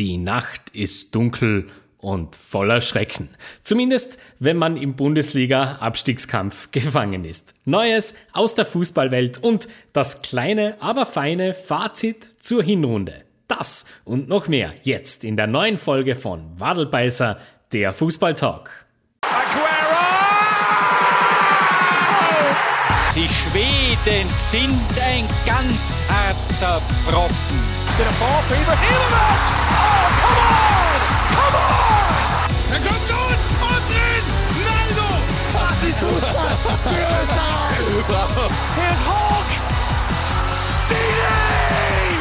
Die Nacht ist dunkel und voller Schrecken. Zumindest, wenn man im Bundesliga-Abstiegskampf gefangen ist. Neues aus der Fußballwelt und das kleine, aber feine Fazit zur Hinrunde. Das und noch mehr jetzt in der neuen Folge von Wadelbeißer, der Fußballtalk. Die Schweden sind ein ganz harter Brocken. Of ball for Ibrahimovic. Oh, come on! Come on! Er kommt nun und drin! Naldo! Das ist Fußball! Here's Hulk! Dini!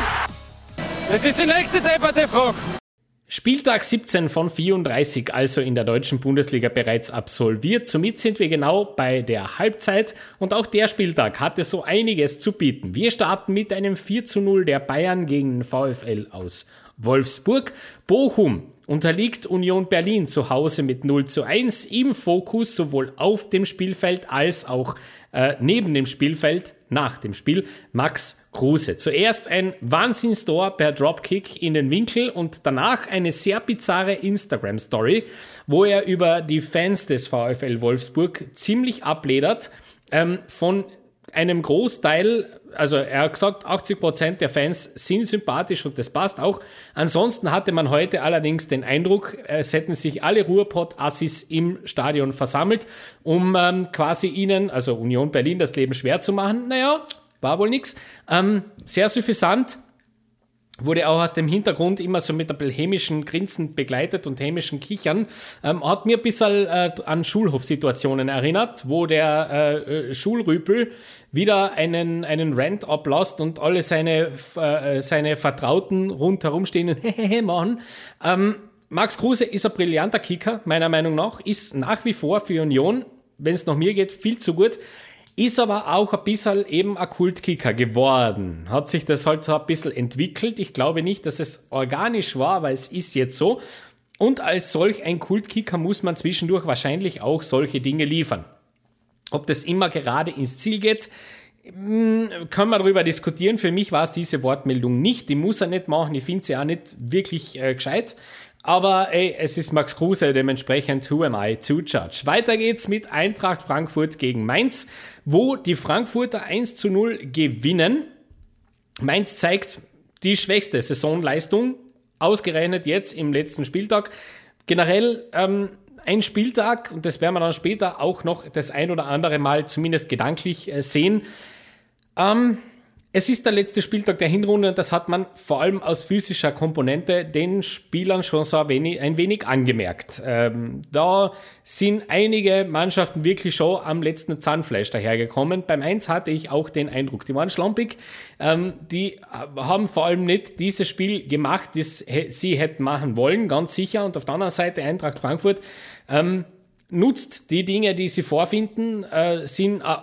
Das ist die nächste Debatte, Frog. Spieltag 17 von 34, also in der deutschen Bundesliga bereits absolviert. Somit sind wir genau bei der Halbzeit und auch der Spieltag hatte so einiges zu bieten. Wir starten mit einem 4 zu 0 der Bayern gegen VfL aus Wolfsburg. Bochum unterliegt Union Berlin zu Hause mit 0 zu 1 im Fokus sowohl auf dem Spielfeld als auch äh, neben dem Spielfeld nach dem Spiel Max Kruse. Zuerst ein Wahnsinnstor per Dropkick in den Winkel und danach eine sehr bizarre Instagram-Story, wo er über die Fans des VfL Wolfsburg ziemlich abledert. Ähm, von einem Großteil, also er hat gesagt, 80% der Fans sind sympathisch und das passt auch. Ansonsten hatte man heute allerdings den Eindruck, es hätten sich alle Ruhrpott-Assis im Stadion versammelt, um ähm, quasi ihnen, also Union Berlin, das Leben schwer zu machen. Naja, war wohl nix. Ähm, sehr suffisant. Wurde auch aus dem Hintergrund immer so mit ein hämischen Grinsen begleitet und hämischen Kichern. Ähm, hat mir ein bisschen äh, an Schulhofsituationen erinnert, wo der äh, äh Schulrüpel wieder einen, einen Rant ablässt und alle seine, äh, seine Vertrauten rundherum stehen und machen. Ähm, Max Kruse ist ein brillanter Kicker, meiner Meinung nach, ist nach wie vor für Union, wenn es nach mir geht, viel zu gut. Ist aber auch ein bisschen eben ein Kultkicker geworden. Hat sich das halt so ein bisschen entwickelt. Ich glaube nicht, dass es organisch war, aber es ist jetzt so. Und als solch ein Kultkicker muss man zwischendurch wahrscheinlich auch solche Dinge liefern. Ob das immer gerade ins Ziel geht, hm, können wir darüber diskutieren. Für mich war es diese Wortmeldung nicht. Die muss er nicht machen. Ich finde sie auch nicht wirklich äh, gescheit. Aber ey, es ist Max Kruse, dementsprechend who am I to judge. Weiter geht's mit Eintracht Frankfurt gegen Mainz, wo die Frankfurter 1 zu 0 gewinnen. Mainz zeigt die schwächste Saisonleistung, ausgerechnet jetzt im letzten Spieltag. Generell ähm, ein Spieltag, und das werden wir dann später auch noch das ein oder andere Mal zumindest gedanklich äh, sehen. Ähm, es ist der letzte Spieltag der Hinrunde und das hat man vor allem aus physischer Komponente den Spielern schon so ein wenig, ein wenig angemerkt. Ähm, da sind einige Mannschaften wirklich schon am letzten Zahnfleisch dahergekommen. Beim 1 hatte ich auch den Eindruck, die waren schlampig. Ähm, die haben vor allem nicht dieses Spiel gemacht, das sie hätten machen wollen, ganz sicher. Und auf der anderen Seite Eintracht Frankfurt ähm, nutzt die Dinge, die sie vorfinden, äh, sind äh,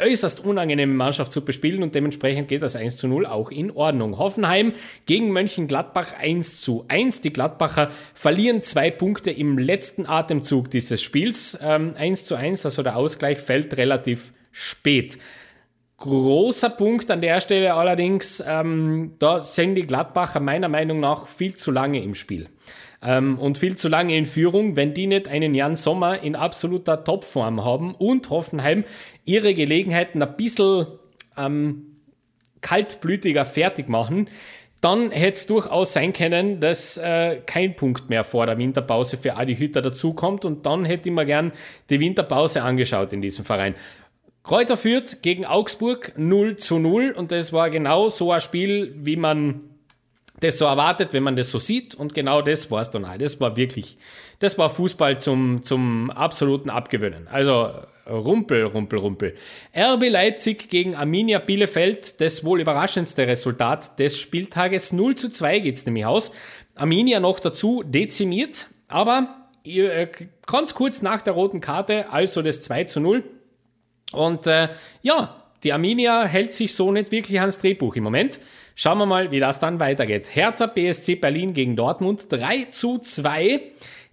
äußerst unangenehme Mannschaft zu bespielen und dementsprechend geht das 1 zu 0 auch in Ordnung. Hoffenheim gegen Mönchengladbach 1 zu 1. Die Gladbacher verlieren zwei Punkte im letzten Atemzug dieses Spiels. Ähm, 1 zu 1, also der Ausgleich fällt relativ spät. Großer Punkt an der Stelle allerdings, ähm, da sind die Gladbacher meiner Meinung nach viel zu lange im Spiel ähm, und viel zu lange in Führung, wenn die nicht einen Jan Sommer in absoluter Topform haben und Hoffenheim ihre Gelegenheiten ein bisschen ähm, kaltblütiger fertig machen, dann hätte es durchaus sein können, dass äh, kein Punkt mehr vor der Winterpause für Adi Hütter dazukommt und dann hätte ich mir gern die Winterpause angeschaut in diesem Verein. Kräuter führt gegen Augsburg 0 zu 0 und das war genau so ein Spiel, wie man das so erwartet, wenn man das so sieht. Und genau das war es dann auch. Das war wirklich, das war Fußball zum, zum absoluten Abgewöhnen. Also Rumpel, Rumpel, Rumpel. RB Leipzig gegen Arminia Bielefeld, das wohl überraschendste Resultat des Spieltages. 0 zu 2 geht's nämlich aus. Arminia noch dazu dezimiert, aber äh, ganz kurz nach der roten Karte, also das 2 zu 0. Und äh, ja, die Arminia hält sich so nicht wirklich ans Drehbuch im Moment. Schauen wir mal, wie das dann weitergeht. Hertha BSC Berlin gegen Dortmund 3 zu 2.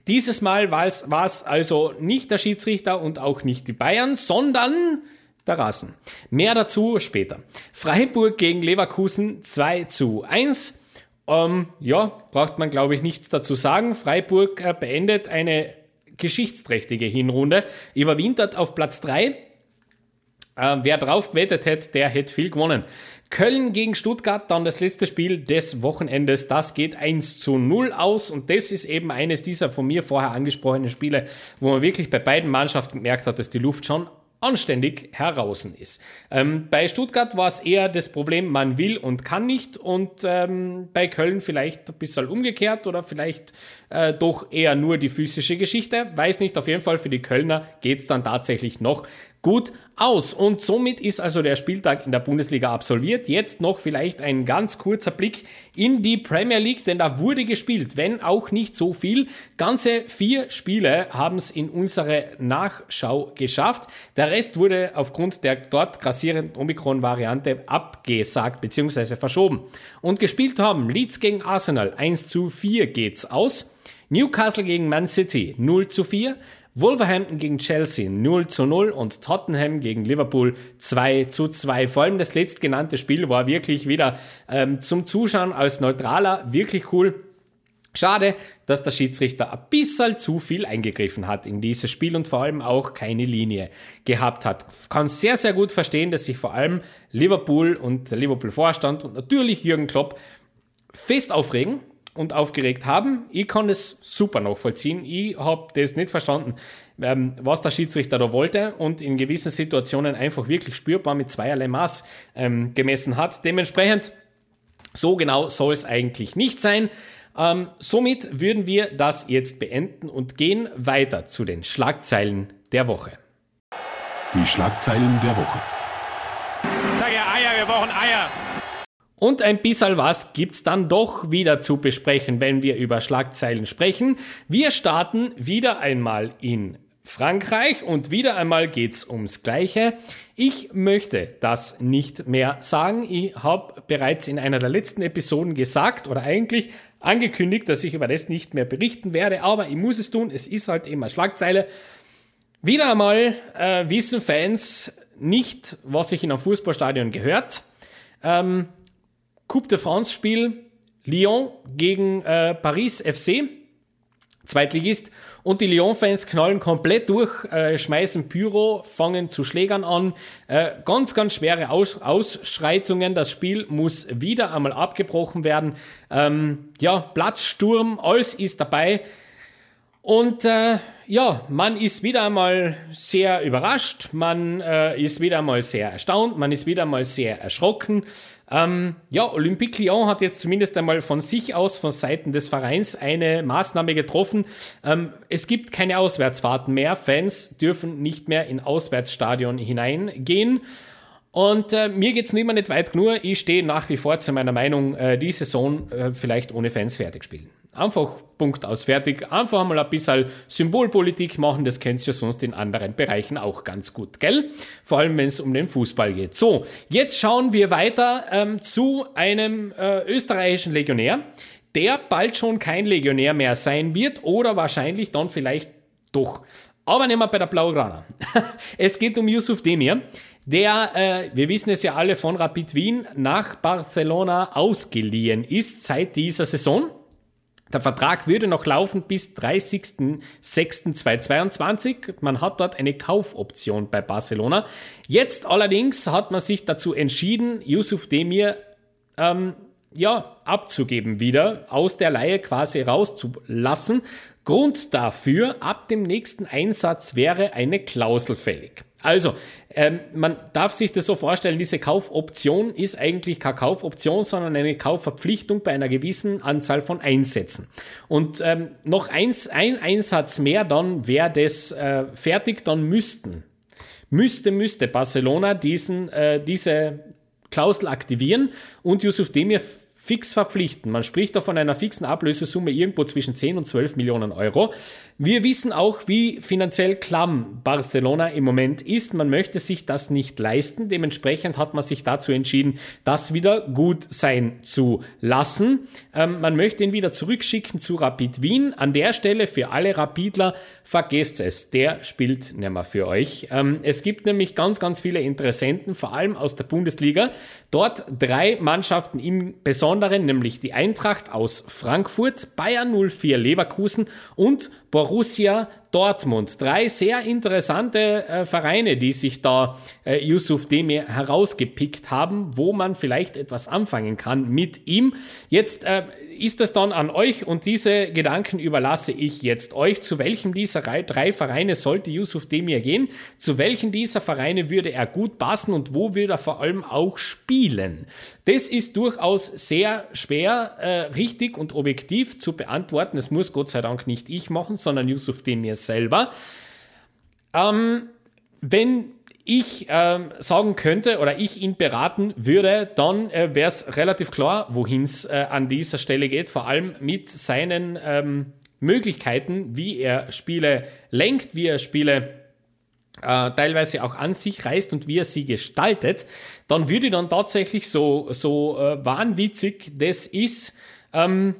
Dieses Mal war es, war es also nicht der Schiedsrichter und auch nicht die Bayern, sondern der Rassen. Mehr dazu später. Freiburg gegen Leverkusen 2 zu 1. Ähm, ja, braucht man, glaube ich, nichts dazu sagen. Freiburg äh, beendet eine geschichtsträchtige Hinrunde, überwintert auf Platz 3. Äh, wer drauf gewettet hätte, der hätte viel gewonnen. Köln gegen Stuttgart, dann das letzte Spiel des Wochenendes. Das geht 1 zu 0 aus und das ist eben eines dieser von mir vorher angesprochenen Spiele, wo man wirklich bei beiden Mannschaften gemerkt hat, dass die Luft schon anständig heraus ist. Ähm, bei Stuttgart war es eher das Problem, man will und kann nicht und ähm, bei Köln vielleicht ein bisschen umgekehrt oder vielleicht äh, doch eher nur die physische Geschichte. Weiß nicht, auf jeden Fall für die Kölner geht's dann tatsächlich noch gut aus. Und somit ist also der Spieltag in der Bundesliga absolviert. Jetzt noch vielleicht ein ganz kurzer Blick in die Premier League, denn da wurde gespielt, wenn auch nicht so viel. Ganze vier Spiele haben es in unsere Nachschau geschafft. Der Rest wurde aufgrund der dort grassierenden Omikron-Variante abgesagt bzw. verschoben. Und gespielt haben Leeds gegen Arsenal 1 zu 4 geht's aus. Newcastle gegen Man City 0 zu 4. Wolverhampton gegen Chelsea 0 zu 0 und Tottenham gegen Liverpool 2 zu 2. Vor allem das letztgenannte Spiel war wirklich wieder ähm, zum Zuschauen als Neutraler wirklich cool. Schade, dass der Schiedsrichter ein bisschen zu viel eingegriffen hat in dieses Spiel und vor allem auch keine Linie gehabt hat. Kann sehr, sehr gut verstehen, dass sich vor allem Liverpool und der Liverpool-Vorstand und natürlich Jürgen Klopp fest aufregen und aufgeregt haben. Ich kann das super nachvollziehen. Ich habe das nicht verstanden, ähm, was der Schiedsrichter da wollte und in gewissen Situationen einfach wirklich spürbar mit zweierlei Maß ähm, gemessen hat. Dementsprechend, so genau soll es eigentlich nicht sein. Ähm, somit würden wir das jetzt beenden und gehen weiter zu den Schlagzeilen der Woche. Die Schlagzeilen der Woche. Sag ja Eier, wir brauchen Eier. Und ein bisschen was gibt's dann doch wieder zu besprechen, wenn wir über Schlagzeilen sprechen. Wir starten wieder einmal in Frankreich und wieder einmal geht's ums Gleiche. Ich möchte das nicht mehr sagen. Ich habe bereits in einer der letzten Episoden gesagt oder eigentlich angekündigt, dass ich über das nicht mehr berichten werde, aber ich muss es tun. Es ist halt immer Schlagzeile. Wieder einmal äh, wissen Fans nicht, was sich in einem Fußballstadion gehört. Ähm, Coupe de France Spiel Lyon gegen äh, Paris FC, Zweitligist. Und die Lyon-Fans knallen komplett durch, äh, schmeißen Pyro, fangen zu Schlägern an. Äh, ganz, ganz schwere Aus Ausschreitungen. Das Spiel muss wieder einmal abgebrochen werden. Ähm, ja, Platzsturm, alles ist dabei. Und äh, ja, man ist wieder einmal sehr überrascht, man äh, ist wieder einmal sehr erstaunt, man ist wieder einmal sehr erschrocken. Ähm, ja, Olympique Lyon hat jetzt zumindest einmal von sich aus, von Seiten des Vereins, eine Maßnahme getroffen. Ähm, es gibt keine Auswärtsfahrten mehr. Fans dürfen nicht mehr in Auswärtsstadion hineingehen. Und äh, mir geht's nicht mehr nicht weit genug. Ich stehe nach wie vor zu meiner Meinung, äh, die Saison äh, vielleicht ohne Fans fertig spielen. Einfach Punkt aus fertig. Einfach mal ein bisschen Symbolpolitik machen, das kennst du ja sonst in anderen Bereichen auch ganz gut, gell? Vor allem, wenn es um den Fußball geht. So, jetzt schauen wir weiter ähm, zu einem äh, österreichischen Legionär, der bald schon kein Legionär mehr sein wird oder wahrscheinlich dann vielleicht doch. Aber nehmen wir bei der Blaugrana. es geht um Yusuf Demir, der, äh, wir wissen es ja alle, von Rapid Wien nach Barcelona ausgeliehen ist seit dieser Saison. Der Vertrag würde noch laufen bis 30.06.2022. Man hat dort eine Kaufoption bei Barcelona. Jetzt allerdings hat man sich dazu entschieden, Yusuf Demir ähm, ja, abzugeben wieder, aus der Leihe quasi rauszulassen. Grund dafür, ab dem nächsten Einsatz wäre eine Klausel fällig. Also, ähm, man darf sich das so vorstellen, diese Kaufoption ist eigentlich keine Kaufoption, sondern eine Kaufverpflichtung bei einer gewissen Anzahl von Einsätzen. Und ähm, noch eins, ein Einsatz mehr, dann wäre das äh, fertig, dann müssten, müsste, müsste Barcelona diesen, äh, diese Klausel aktivieren und Yusuf Demir fix verpflichten. Man spricht da von einer fixen Ablösesumme irgendwo zwischen 10 und 12 Millionen Euro. Wir wissen auch, wie finanziell klamm Barcelona im Moment ist. Man möchte sich das nicht leisten. Dementsprechend hat man sich dazu entschieden, das wieder gut sein zu lassen. Ähm, man möchte ihn wieder zurückschicken zu Rapid Wien. An der Stelle für alle Rapidler, vergesst es. Der spielt nicht mehr für euch. Ähm, es gibt nämlich ganz, ganz viele Interessenten, vor allem aus der Bundesliga. Dort drei Mannschaften im Besonderen nämlich die Eintracht aus Frankfurt, Bayern 04 Leverkusen und Borussia Dortmund. Drei sehr interessante äh, Vereine, die sich da äh, Yusuf Demir herausgepickt haben, wo man vielleicht etwas anfangen kann mit ihm. Jetzt äh, ist es dann an euch und diese Gedanken überlasse ich jetzt euch. Zu welchem dieser drei Vereine sollte Yusuf Demir gehen? Zu welchen dieser Vereine würde er gut passen und wo würde er vor allem auch spielen? Das ist durchaus sehr schwer, äh, richtig und objektiv zu beantworten. Es muss Gott sei Dank nicht ich machen, sondern Yusuf Demir selber. Ähm, wenn ich ähm, sagen könnte oder ich ihn beraten würde, dann äh, wäre es relativ klar, wohin es äh, an dieser Stelle geht, vor allem mit seinen ähm, Möglichkeiten, wie er Spiele lenkt, wie er Spiele äh, teilweise auch an sich reißt und wie er sie gestaltet, dann würde dann tatsächlich so, so äh, wahnwitzig das ist, ähm,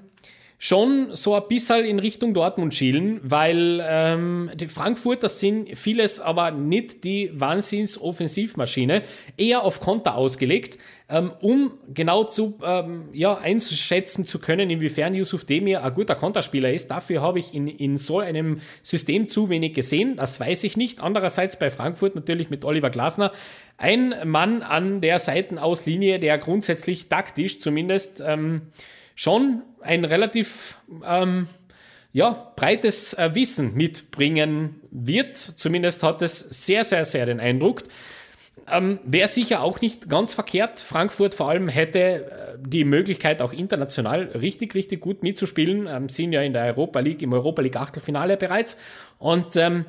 schon so ein bisschen in Richtung Dortmund schielen, weil ähm, die Frankfurter sind vieles aber nicht die Wahnsinns-Offensivmaschine, eher auf Konter ausgelegt, ähm, um genau zu ähm, ja, einschätzen zu können, inwiefern Yusuf Demir ein guter Konterspieler ist. Dafür habe ich in, in so einem System zu wenig gesehen, das weiß ich nicht. Andererseits bei Frankfurt natürlich mit Oliver Glasner ein Mann an der Seitenauslinie, der grundsätzlich taktisch zumindest ähm, schon ein relativ ähm, ja, breites äh, Wissen mitbringen wird. Zumindest hat es sehr, sehr, sehr den Eindruck. Ähm, Wäre sicher auch nicht ganz verkehrt. Frankfurt vor allem hätte äh, die Möglichkeit, auch international richtig, richtig gut mitzuspielen. Ähm, sind ja in der Europa League, im Europa League Achtelfinale bereits. Und ähm,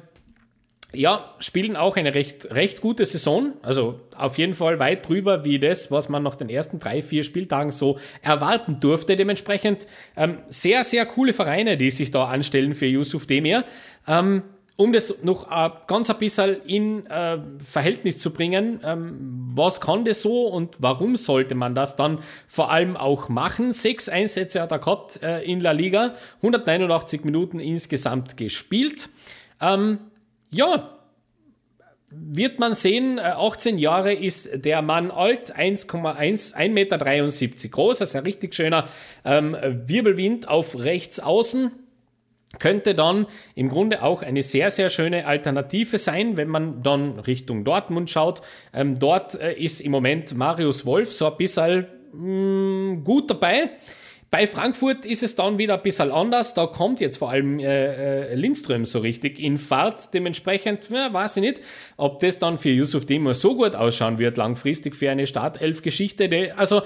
ja, spielen auch eine recht, recht gute Saison. Also auf jeden Fall weit drüber wie das, was man nach den ersten drei, vier Spieltagen so erwarten durfte. Dementsprechend ähm, sehr, sehr coole Vereine, die sich da anstellen für Yusuf Demir. Ähm, um das noch äh, ganz ein bisschen in äh, Verhältnis zu bringen, ähm, was kann das so und warum sollte man das dann vor allem auch machen? Sechs Einsätze hat er gehabt äh, in La Liga, 189 Minuten insgesamt gespielt. Ähm, ja, wird man sehen, 18 äh, Jahre ist der Mann alt, 1,1, 1,73 Meter groß, also ein richtig schöner ähm, Wirbelwind auf rechts außen. Könnte dann im Grunde auch eine sehr, sehr schöne Alternative sein, wenn man dann Richtung Dortmund schaut. Ähm, dort äh, ist im Moment Marius Wolf so ein bisschen mh, mm, gut dabei. Bei Frankfurt ist es dann wieder ein bisschen anders. Da kommt jetzt vor allem äh, äh, Lindström so richtig in Fahrt. Dementsprechend ja, weiß ich nicht, ob das dann für Yusuf Demir so gut ausschauen wird, langfristig für eine Startelf-Geschichte. Also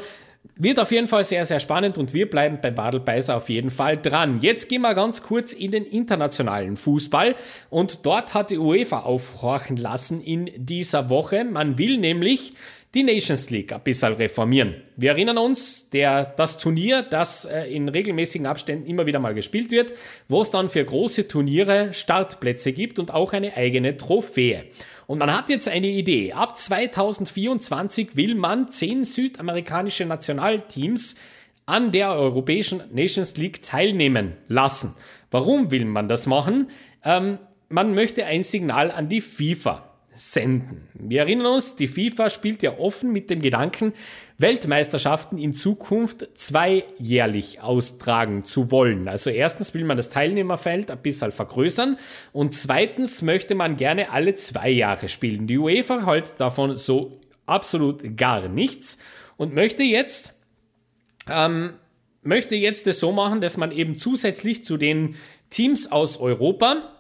wird auf jeden Fall sehr, sehr spannend und wir bleiben bei Badel Beiser auf jeden Fall dran. Jetzt gehen wir ganz kurz in den internationalen Fußball und dort hat die UEFA aufhorchen lassen in dieser Woche. Man will nämlich die Nations League ein bisschen reformieren. Wir erinnern uns, der, das Turnier, das äh, in regelmäßigen Abständen immer wieder mal gespielt wird, wo es dann für große Turniere Startplätze gibt und auch eine eigene Trophäe. Und man hat jetzt eine Idee. Ab 2024 will man zehn südamerikanische Nationalteams an der Europäischen Nations League teilnehmen lassen. Warum will man das machen? Ähm, man möchte ein Signal an die FIFA senden. Wir erinnern uns, die FIFA spielt ja offen mit dem Gedanken, Weltmeisterschaften in Zukunft zweijährlich austragen zu wollen. Also erstens will man das Teilnehmerfeld ein bisschen vergrößern und zweitens möchte man gerne alle zwei Jahre spielen. Die UEFA hält davon so absolut gar nichts und möchte jetzt ähm, möchte jetzt das so machen, dass man eben zusätzlich zu den Teams aus Europa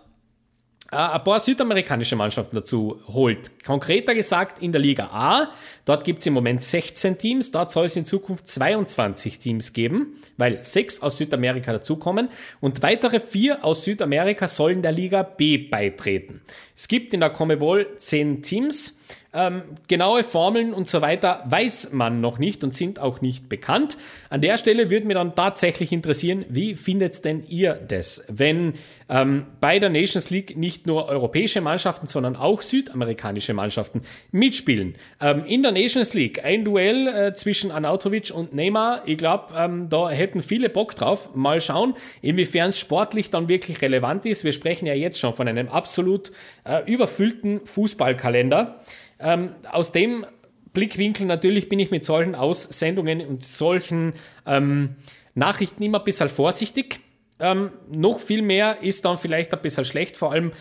ein paar südamerikanische Mannschaften dazu holt. Konkreter gesagt in der Liga A, dort gibt es im Moment 16 Teams, dort soll es in Zukunft 22 Teams geben, weil sechs aus Südamerika dazukommen und weitere vier aus Südamerika sollen der Liga B beitreten. Es gibt in der Comebol 10 Teams, ähm, genaue Formeln und so weiter weiß man noch nicht und sind auch nicht bekannt. An der Stelle würde mir dann tatsächlich interessieren, wie findet denn ihr das, wenn ähm, bei der Nations League nicht nur europäische Mannschaften, sondern auch südamerikanische Mannschaften mitspielen? Ähm, in der Nations League ein Duell äh, zwischen Anautovic und Neymar. Ich glaube, ähm, da hätten viele Bock drauf. Mal schauen, inwiefern es sportlich dann wirklich relevant ist. Wir sprechen ja jetzt schon von einem absolut äh, überfüllten Fußballkalender. Ähm, aus dem Blickwinkel natürlich bin ich mit solchen Aussendungen und solchen ähm, Nachrichten immer ein bisschen vorsichtig. Ähm, noch viel mehr ist dann vielleicht ein bisschen schlecht, vor allem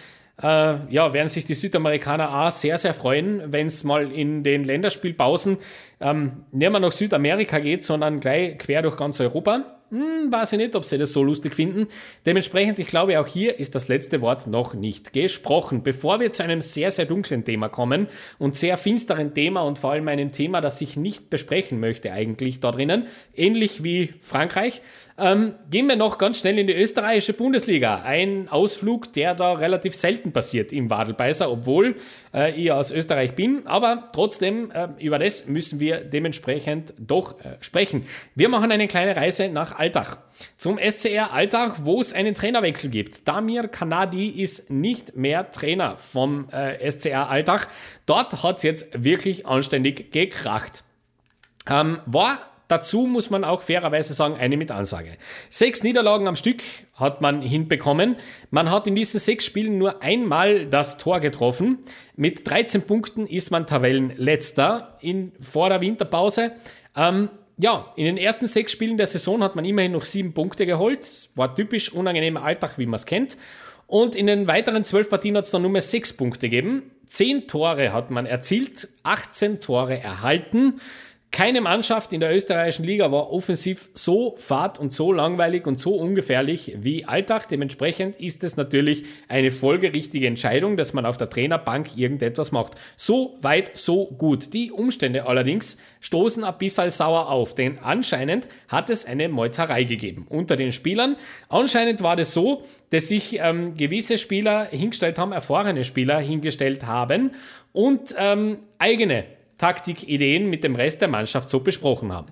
äh, ja, werden sich die Südamerikaner auch sehr, sehr freuen, wenn es mal in den Länderspielpausen ähm, nicht mehr nach Südamerika geht, sondern gleich quer durch ganz Europa. Hm, weiß ich nicht, ob sie das so lustig finden. Dementsprechend, ich glaube, auch hier ist das letzte Wort noch nicht gesprochen. Bevor wir zu einem sehr, sehr dunklen Thema kommen und sehr finsteren Thema und vor allem einem Thema, das ich nicht besprechen möchte eigentlich da drinnen, ähnlich wie Frankreich, ähm, gehen wir noch ganz schnell in die österreichische Bundesliga. Ein Ausflug, der da relativ selten passiert im Wadelbeißer, obwohl äh, ich aus Österreich bin. Aber trotzdem, äh, über das müssen wir dementsprechend doch äh, sprechen. Wir machen eine kleine Reise nach Altach. Zum SCR Altach, wo es einen Trainerwechsel gibt. Damir Kanadi ist nicht mehr Trainer vom äh, SCR Altach. Dort hat es jetzt wirklich anständig gekracht. Ähm, war Dazu muss man auch fairerweise sagen, eine mit Ansage. Sechs Niederlagen am Stück hat man hinbekommen. Man hat in diesen sechs Spielen nur einmal das Tor getroffen. Mit 13 Punkten ist man Tabellenletzter in, vor der Winterpause. Ähm, ja, in den ersten sechs Spielen der Saison hat man immerhin noch sieben Punkte geholt. War typisch unangenehmer Alltag, wie man es kennt. Und in den weiteren zwölf Partien hat es dann nur mehr sechs Punkte gegeben. Zehn Tore hat man erzielt, 18 Tore erhalten. Keine Mannschaft in der österreichischen Liga war offensiv so fad und so langweilig und so ungefährlich wie Alltag. Dementsprechend ist es natürlich eine folgerichtige Entscheidung, dass man auf der Trainerbank irgendetwas macht. So weit, so gut. Die Umstände allerdings stoßen ein bisschen sauer auf, denn anscheinend hat es eine Meuzerei gegeben unter den Spielern. Anscheinend war das so, dass sich ähm, gewisse Spieler hingestellt haben, erfahrene Spieler hingestellt haben und ähm, eigene Taktikideen mit dem Rest der Mannschaft so besprochen haben.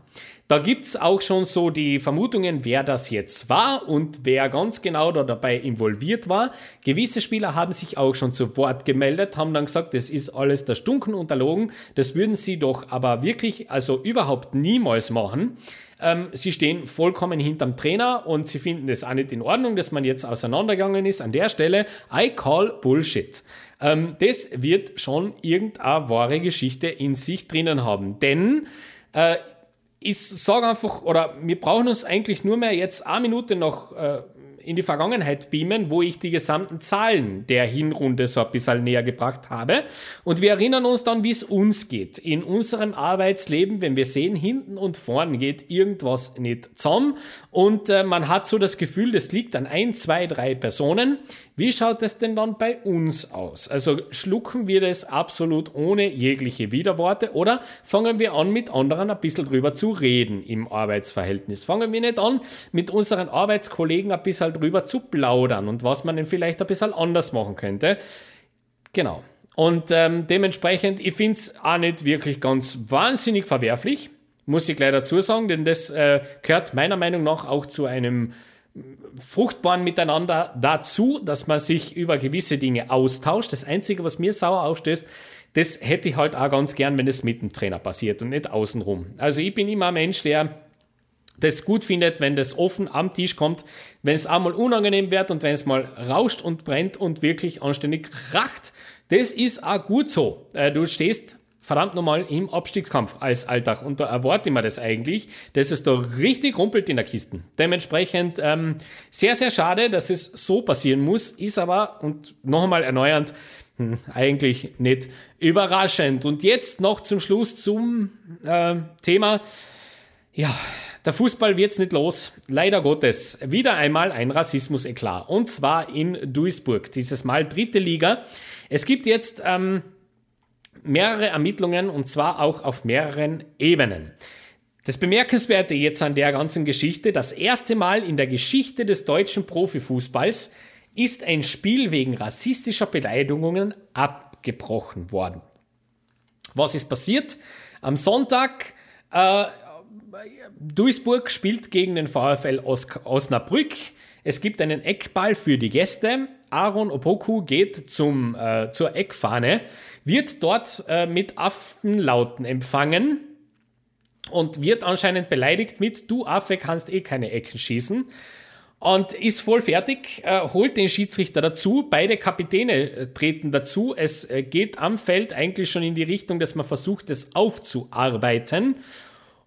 Da gibt es auch schon so die Vermutungen, wer das jetzt war und wer ganz genau da dabei involviert war. Gewisse Spieler haben sich auch schon zu Wort gemeldet, haben dann gesagt, das ist alles der Stunken unterlogen, das würden sie doch aber wirklich, also überhaupt niemals machen. Ähm, sie stehen vollkommen hinterm Trainer und sie finden das auch nicht in Ordnung, dass man jetzt auseinandergegangen ist. An der Stelle, I call Bullshit. Ähm, das wird schon irgendeine wahre Geschichte in sich drinnen haben. Denn äh, ich sage einfach, oder wir brauchen uns eigentlich nur mehr jetzt eine Minute noch äh, in die Vergangenheit beamen, wo ich die gesamten Zahlen der Hinrunde so ein bisschen näher gebracht habe. Und wir erinnern uns dann, wie es uns geht. In unserem Arbeitsleben, wenn wir sehen, hinten und vorn geht irgendwas nicht zusammen. Und äh, man hat so das Gefühl, das liegt an ein, zwei, drei Personen. Wie schaut es denn dann bei uns aus? Also schlucken wir das absolut ohne jegliche Widerworte oder fangen wir an, mit anderen ein bisschen drüber zu reden im Arbeitsverhältnis? Fangen wir nicht an, mit unseren Arbeitskollegen ein bisschen drüber zu plaudern und was man denn vielleicht ein bisschen anders machen könnte? Genau. Und ähm, dementsprechend, ich finde es auch nicht wirklich ganz wahnsinnig verwerflich, muss ich gleich dazu sagen, denn das äh, gehört meiner Meinung nach auch zu einem fruchtbaren Miteinander dazu, dass man sich über gewisse Dinge austauscht. Das Einzige, was mir sauer aufstößt, das hätte ich halt auch ganz gern, wenn es mit dem Trainer passiert und nicht außenrum. Also ich bin immer ein Mensch, der das gut findet, wenn das offen am Tisch kommt, wenn es einmal unangenehm wird und wenn es mal rauscht und brennt und wirklich anständig kracht. Das ist auch gut so. Äh, du stehst verdammt nochmal im Abstiegskampf als Alltag. Und da erwarte ich mir das eigentlich, dass es da richtig rumpelt in der Kiste. Dementsprechend ähm, sehr, sehr schade, dass es so passieren muss, ist aber, und noch einmal erneuernd, hm, eigentlich nicht überraschend. Und jetzt noch zum Schluss zum äh, Thema, ja, der Fußball wird's nicht los. Leider Gottes. Wieder einmal ein Rassismus-Eklat. Und zwar in Duisburg. Dieses Mal dritte Liga. Es gibt jetzt ähm, mehrere Ermittlungen und zwar auch auf mehreren Ebenen. Das Bemerkenswerte jetzt an der ganzen Geschichte, das erste Mal in der Geschichte des deutschen Profifußballs ist ein Spiel wegen rassistischer Beleidigungen abgebrochen worden. Was ist passiert? Am Sonntag äh, Duisburg spielt gegen den VfL Os Osnabrück. Es gibt einen Eckball für die Gäste. Aaron Opoku geht zum, äh, zur Eckfahne wird dort äh, mit Affenlauten empfangen und wird anscheinend beleidigt mit, du Affe kannst eh keine Ecken schießen. und ist voll fertig, äh, holt den Schiedsrichter dazu, beide Kapitäne äh, treten dazu. Es äh, geht am Feld eigentlich schon in die Richtung, dass man versucht, es aufzuarbeiten.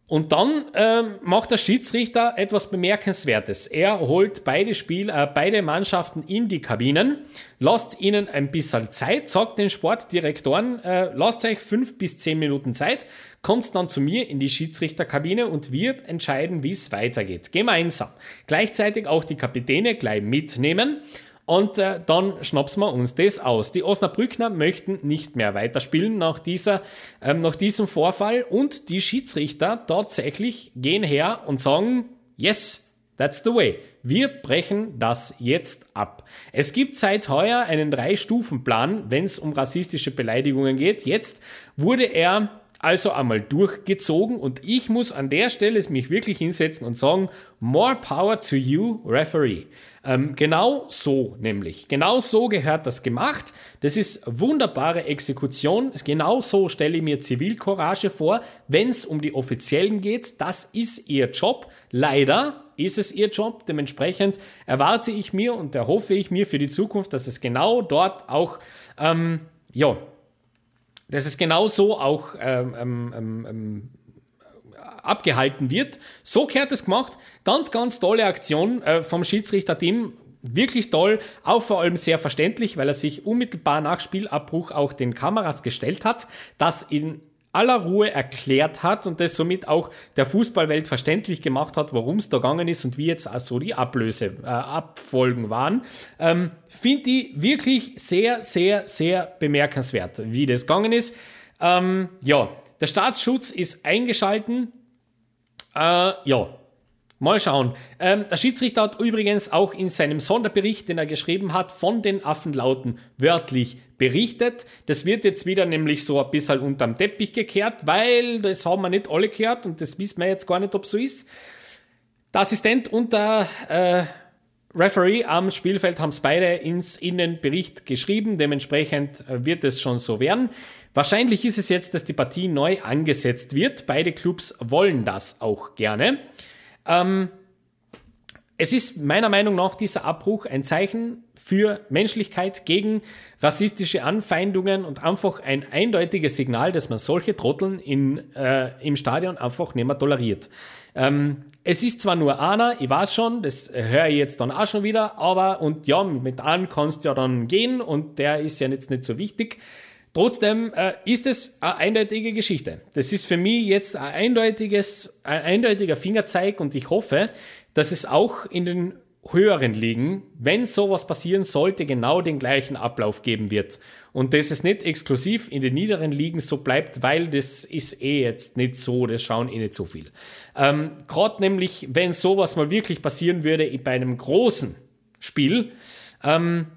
Und dann äh, macht der Schiedsrichter etwas Bemerkenswertes. Er holt beide Spiel, äh, beide Mannschaften in die Kabinen, lasst ihnen ein bisschen Zeit, sagt den Sportdirektoren, äh, lasst euch fünf bis zehn Minuten Zeit, kommt dann zu mir in die Schiedsrichterkabine und wir entscheiden, wie es weitergeht. Gemeinsam. Gleichzeitig auch die Kapitäne gleich mitnehmen und äh, dann schnapsen wir uns das aus. Die Osnabrückner möchten nicht mehr weiterspielen nach, dieser, ähm, nach diesem Vorfall und die Schiedsrichter tatsächlich gehen her und sagen, yes, that's the way. Wir brechen das jetzt ab. Es gibt seit heuer einen Drei-Stufen-Plan, wenn es um rassistische Beleidigungen geht. Jetzt wurde er also einmal durchgezogen und ich muss an der Stelle mich wirklich hinsetzen und sagen, more power to you, Referee. Ähm, genau so nämlich. Genau so gehört das gemacht. Das ist wunderbare Exekution. Genau so stelle ich mir Zivilcourage vor, wenn es um die Offiziellen geht. Das ist ihr Job. Leider ist es ihr Job. Dementsprechend erwarte ich mir und erhoffe ich mir für die Zukunft, dass es genau dort auch, ähm, ja, dass es genau so auch ähm, ähm, ähm, abgehalten wird. So kehrt es gemacht. Ganz, ganz tolle Aktion äh, vom Schiedsrichter-Team. Wirklich toll, auch vor allem sehr verständlich, weil er sich unmittelbar nach Spielabbruch auch den Kameras gestellt hat, das in aller Ruhe erklärt hat und das somit auch der Fußballwelt verständlich gemacht hat, worum es da gegangen ist und wie jetzt also die Ablöse, äh, Abfolgen waren. Ähm, Finde ich wirklich sehr, sehr, sehr bemerkenswert, wie das gegangen ist. Ähm, ja, der Staatsschutz ist eingeschalten. Äh, ja, Mal schauen. Ähm, der Schiedsrichter hat übrigens auch in seinem Sonderbericht, den er geschrieben hat, von den Affenlauten wörtlich berichtet. Das wird jetzt wieder nämlich so ein bisschen unterm Teppich gekehrt, weil das haben wir nicht alle gehört und das wissen wir jetzt gar nicht, ob so ist. Der Assistent und der äh, Referee am Spielfeld haben es beide ins Innenbericht geschrieben. Dementsprechend äh, wird es schon so werden. Wahrscheinlich ist es jetzt, dass die Partie neu angesetzt wird. Beide Clubs wollen das auch gerne. Ähm, es ist meiner Meinung nach dieser Abbruch ein Zeichen für Menschlichkeit gegen rassistische Anfeindungen und einfach ein eindeutiges Signal, dass man solche Trotteln in, äh, im Stadion einfach nicht mehr toleriert. Ähm, es ist zwar nur einer, ich weiß schon, das höre ich jetzt dann auch schon wieder, aber und ja, mit einem kannst du ja dann gehen und der ist ja jetzt nicht so wichtig. Trotzdem äh, ist es eine eindeutige Geschichte. Das ist für mich jetzt ein eindeutiges, ein eindeutiger Fingerzeig und ich hoffe, dass es auch in den höheren Ligen, wenn sowas passieren sollte, genau den gleichen Ablauf geben wird. Und dass es nicht exklusiv in den niederen Ligen so bleibt, weil das ist eh jetzt nicht so, das schauen eh nicht so viel. Ähm, Gerade nämlich, wenn sowas mal wirklich passieren würde bei einem großen Spiel, ähm,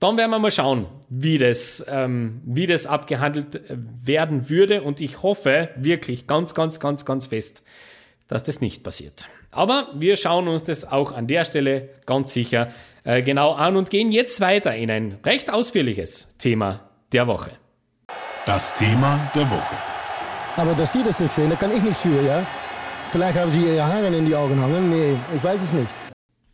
dann werden wir mal schauen, wie das, ähm, wie das abgehandelt äh, werden würde. Und ich hoffe wirklich ganz, ganz, ganz, ganz fest, dass das nicht passiert. Aber wir schauen uns das auch an der Stelle ganz sicher äh, genau an und gehen jetzt weiter in ein recht ausführliches Thema der Woche. Das Thema der Woche. Aber dass Sie das nicht sehen, da kann ich nichts für, ja? Vielleicht haben Sie Ihre Haare in die Augen hangen. Nee, ich weiß es nicht.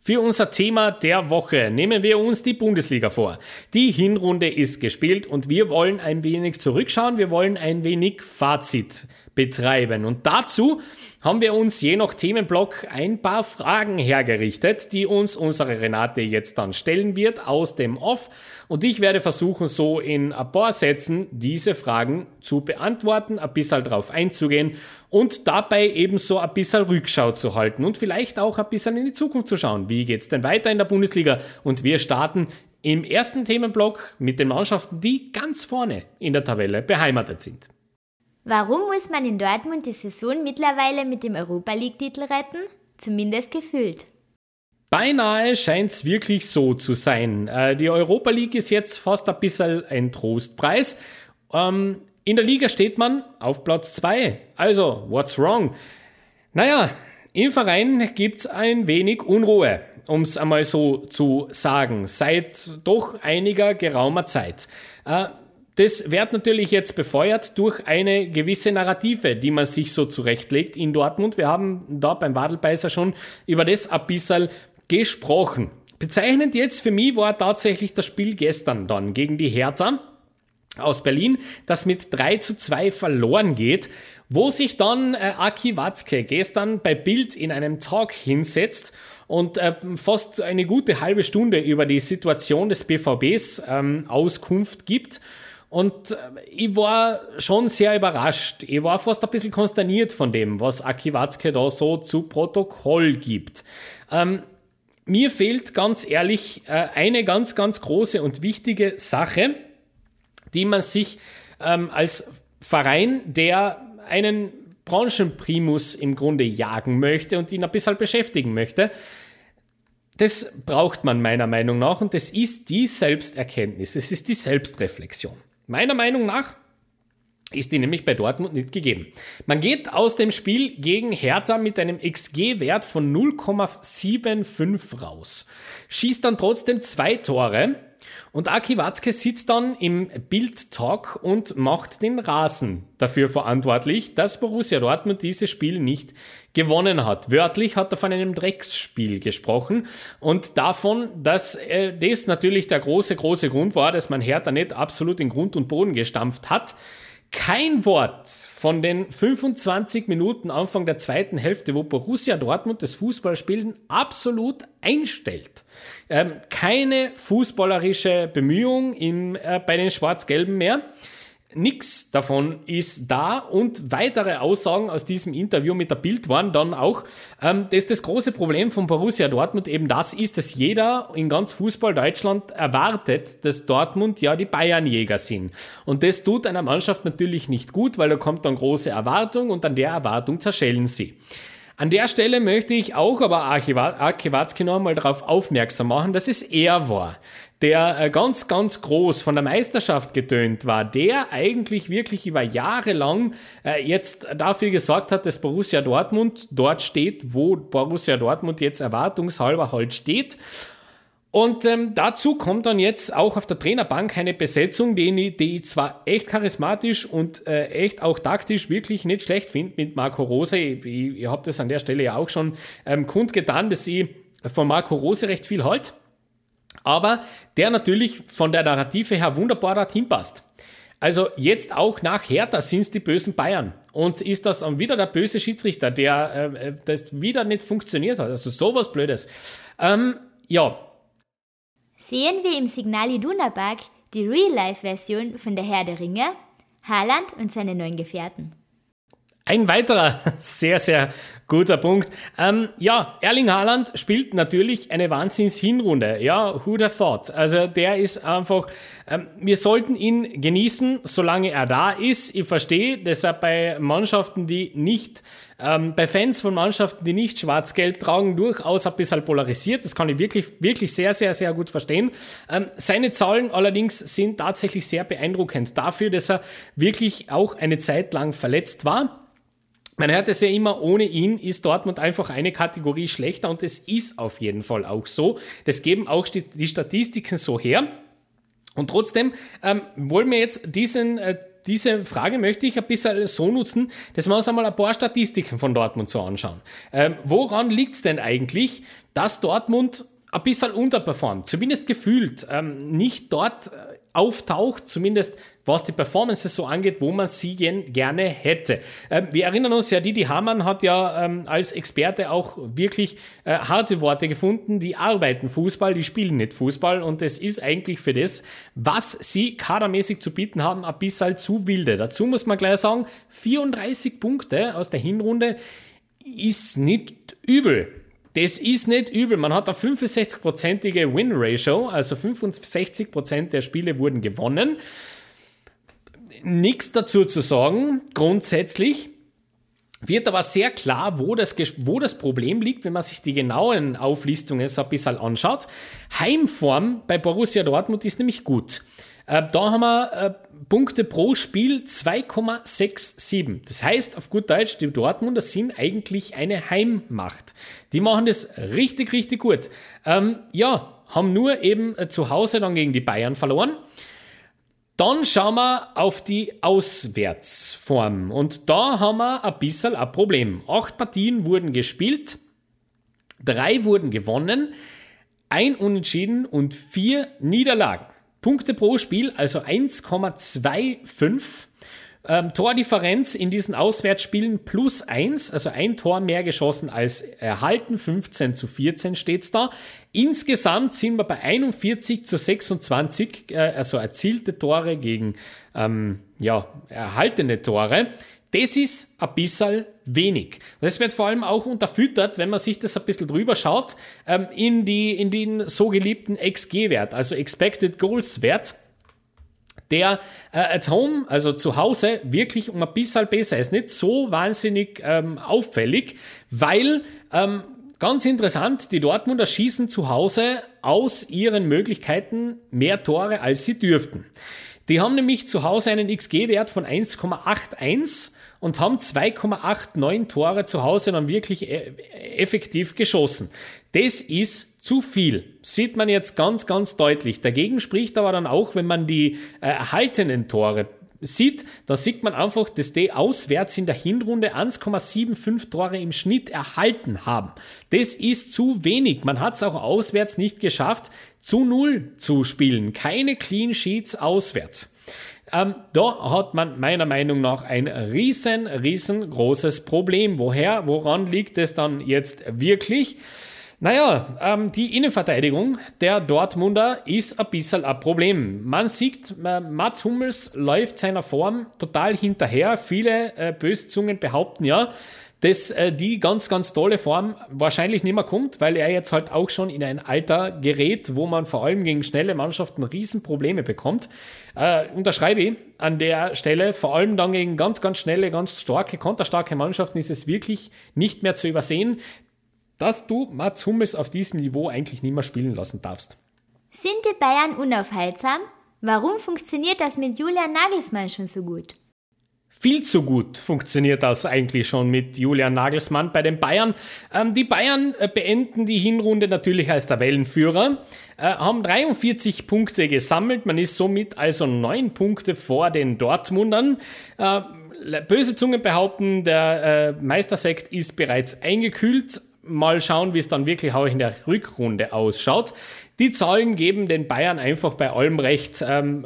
Für unser Thema der Woche nehmen wir uns die Bundesliga vor. Die Hinrunde ist gespielt und wir wollen ein wenig zurückschauen, wir wollen ein wenig Fazit betreiben. Und dazu haben wir uns je nach Themenblock ein paar Fragen hergerichtet, die uns unsere Renate jetzt dann stellen wird aus dem Off. Und ich werde versuchen, so in ein paar Sätzen diese Fragen zu beantworten, ein bisschen drauf einzugehen und dabei ebenso ein bisschen Rückschau zu halten und vielleicht auch ein bisschen in die Zukunft zu schauen. Wie geht's denn weiter in der Bundesliga? Und wir starten im ersten Themenblock mit den Mannschaften, die ganz vorne in der Tabelle beheimatet sind. Warum muss man in Dortmund die Saison mittlerweile mit dem Europa League-Titel retten? Zumindest gefühlt. Beinahe scheint es wirklich so zu sein. Äh, die Europa League ist jetzt fast ein bisschen ein Trostpreis. Ähm, in der Liga steht man auf Platz 2. Also, what's wrong? Naja, im Verein gibt es ein wenig Unruhe, um es einmal so zu sagen, seit doch einiger geraumer Zeit. Das wird natürlich jetzt befeuert durch eine gewisse Narrative, die man sich so zurechtlegt in Dortmund. Wir haben da beim Wadelbeißer schon über das ein bisschen gesprochen. Bezeichnend jetzt für mich war tatsächlich das Spiel gestern dann gegen die Hertha aus Berlin, das mit 3 zu 2 verloren geht, wo sich dann äh, Aki Watzke gestern bei Bild in einem Talk hinsetzt und äh, fast eine gute halbe Stunde über die Situation des BVBs ähm, Auskunft gibt. Und äh, ich war schon sehr überrascht. Ich war fast ein bisschen konsterniert von dem, was Aki Watzke da so zu Protokoll gibt. Ähm, mir fehlt ganz ehrlich äh, eine ganz, ganz große und wichtige Sache, die man sich ähm, als Verein, der einen Branchenprimus im Grunde jagen möchte und ihn ein bisschen beschäftigen möchte, das braucht man meiner Meinung nach und das ist die Selbsterkenntnis, es ist die Selbstreflexion. Meiner Meinung nach ist die nämlich bei Dortmund nicht gegeben. Man geht aus dem Spiel gegen Hertha mit einem XG-Wert von 0,75 raus, schießt dann trotzdem zwei Tore und Aki Watzke sitzt dann im Bild-Talk und macht den Rasen dafür verantwortlich, dass Borussia Dortmund dieses Spiel nicht gewonnen hat. Wörtlich hat er von einem Drecksspiel gesprochen und davon, dass äh, das natürlich der große, große Grund war, dass man Hertha nicht absolut in Grund und Boden gestampft hat. Kein Wort von den 25 Minuten Anfang der zweiten Hälfte, wo Borussia Dortmund das Fußballspielen absolut einstellt. Ähm, keine fußballerische Bemühung im, äh, bei den Schwarz-Gelben mehr. Nix davon ist da und weitere Aussagen aus diesem Interview mit der Bild waren dann auch, ähm, dass das große Problem von Borussia Dortmund eben das ist, dass jeder in ganz Fußball Deutschland erwartet, dass Dortmund ja die Bayernjäger sind. Und das tut einer Mannschaft natürlich nicht gut, weil da kommt dann große Erwartung und an der Erwartung zerschellen sie. An der Stelle möchte ich auch aber Arki Watzke noch einmal darauf aufmerksam machen, dass es er war, der äh, ganz, ganz groß von der Meisterschaft getönt war, der eigentlich wirklich über Jahre lang äh, jetzt dafür gesorgt hat, dass Borussia Dortmund dort steht, wo Borussia Dortmund jetzt erwartungshalber halt steht. Und ähm, dazu kommt dann jetzt auch auf der Trainerbank eine Besetzung, die, die ich zwar echt charismatisch und äh, echt auch taktisch wirklich nicht schlecht finde mit Marco Rose. Ich, ich, ich habe das an der Stelle ja auch schon ähm, kundgetan, dass ich von Marco Rose recht viel halt aber der natürlich von der Narrative her wunderbar dorthin passt. Also jetzt auch nach Hertha sind es die bösen Bayern. Und ist das dann wieder der böse Schiedsrichter, der äh, das wieder nicht funktioniert hat. Also sowas Blödes. Ähm, ja. Sehen wir im Signal Iduna Park die Real-Life-Version von der Herr der Ringe, Haaland und seine neuen Gefährten. Ein weiterer sehr, sehr guter Punkt. Ähm, ja, Erling Haaland spielt natürlich eine Wahnsinns-Hinrunde. Ja, who'd have thought? Also der ist einfach, ähm, wir sollten ihn genießen, solange er da ist. Ich verstehe, dass er bei Mannschaften, die nicht, ähm, bei Fans von Mannschaften, die nicht schwarz-gelb tragen, durchaus ein bisschen polarisiert. Das kann ich wirklich, wirklich sehr, sehr, sehr gut verstehen. Ähm, seine Zahlen allerdings sind tatsächlich sehr beeindruckend dafür, dass er wirklich auch eine Zeit lang verletzt war man hört es ja immer, ohne ihn ist Dortmund einfach eine Kategorie schlechter und es ist auf jeden Fall auch so. Das geben auch die Statistiken so her. Und trotzdem ähm, wollen wir jetzt diesen, äh, diese Frage möchte ich ein bisschen so nutzen, dass wir uns einmal ein paar Statistiken von Dortmund so anschauen. Ähm, woran liegt es denn eigentlich, dass Dortmund ein bisschen unterperformt, zumindest gefühlt, ähm, nicht dort äh, auftaucht, zumindest was die Performances so angeht, wo man sie gerne hätte. Ähm, wir erinnern uns ja, Didi Hamann hat ja ähm, als Experte auch wirklich äh, harte Worte gefunden, die arbeiten Fußball, die spielen nicht Fußball und es ist eigentlich für das, was sie kadermäßig zu bieten haben, ein bisschen zu wilde. Dazu muss man gleich sagen, 34 Punkte aus der Hinrunde ist nicht übel. Das ist nicht übel. Man hat eine 65-prozentige Win-Ratio, also 65% der Spiele wurden gewonnen. Nichts dazu zu sagen, grundsätzlich. Wird aber sehr klar, wo das, wo das Problem liegt, wenn man sich die genauen Auflistungen so ein bisschen anschaut. Heimform bei Borussia Dortmund ist nämlich gut. Äh, da haben wir äh, Punkte pro Spiel 2,67. Das heißt, auf gut Deutsch, die Dortmunder sind eigentlich eine Heimmacht. Die machen das richtig, richtig gut. Ähm, ja, haben nur eben äh, zu Hause dann gegen die Bayern verloren. Dann schauen wir auf die Auswärtsform. Und da haben wir ein bisschen ein Problem. Acht Partien wurden gespielt. Drei wurden gewonnen, ein Unentschieden und vier Niederlagen. Punkte pro Spiel, also 1,25. Ähm, Tordifferenz in diesen Auswärtsspielen plus 1, also ein Tor mehr geschossen als erhalten, 15 zu 14 steht's da. Insgesamt sind wir bei 41 zu 26, äh, also erzielte Tore gegen ähm, ja, erhaltene Tore. Das ist ein bisschen wenig. Das wird vor allem auch unterfüttert, wenn man sich das ein bisschen drüber schaut, ähm, in, die, in den so geliebten XG-Wert, also Expected Goals-Wert der äh, at home, also zu Hause, wirklich um ein bisschen besser ist. Nicht so wahnsinnig ähm, auffällig, weil ähm, ganz interessant, die Dortmunder schießen zu Hause aus ihren Möglichkeiten mehr Tore, als sie dürften. Die haben nämlich zu Hause einen XG-Wert von 1,81 und haben 2,89 Tore zu Hause dann wirklich e-, effektiv geschossen. Das ist zu viel. Sieht man jetzt ganz, ganz deutlich. Dagegen spricht aber dann auch, wenn man die äh, erhaltenen Tore sieht, da sieht man einfach, dass die auswärts in der Hinrunde 1,75 Tore im Schnitt erhalten haben. Das ist zu wenig. Man hat es auch auswärts nicht geschafft, zu Null zu spielen. Keine Clean Sheets auswärts. Ähm, da hat man meiner Meinung nach ein riesen, riesengroßes Problem. Woher, woran liegt es dann jetzt wirklich? Naja, ähm, die Innenverteidigung der Dortmunder ist ein bisschen ein Problem. Man sieht, äh, Mats Hummels läuft seiner Form total hinterher. Viele äh, Böszungen behaupten ja, dass äh, die ganz, ganz tolle Form wahrscheinlich nicht mehr kommt, weil er jetzt halt auch schon in ein Alter gerät, wo man vor allem gegen schnelle Mannschaften Riesenprobleme bekommt. Äh, unterschreibe ich an der Stelle, vor allem dann gegen ganz, ganz schnelle, ganz starke, konterstarke Mannschaften ist es wirklich nicht mehr zu übersehen dass du Mats Hummels auf diesem Niveau eigentlich nicht mehr spielen lassen darfst. Sind die Bayern unaufhaltsam? Warum funktioniert das mit Julian Nagelsmann schon so gut? Viel zu gut funktioniert das eigentlich schon mit Julian Nagelsmann bei den Bayern. Ähm, die Bayern äh, beenden die Hinrunde natürlich als Tabellenführer, äh, haben 43 Punkte gesammelt. Man ist somit also neun Punkte vor den Dortmundern. Äh, böse Zungen behaupten, der äh, Meistersekt ist bereits eingekühlt. Mal schauen, wie es dann wirklich auch in der Rückrunde ausschaut. Die Zahlen geben den Bayern einfach bei allem recht. Ähm,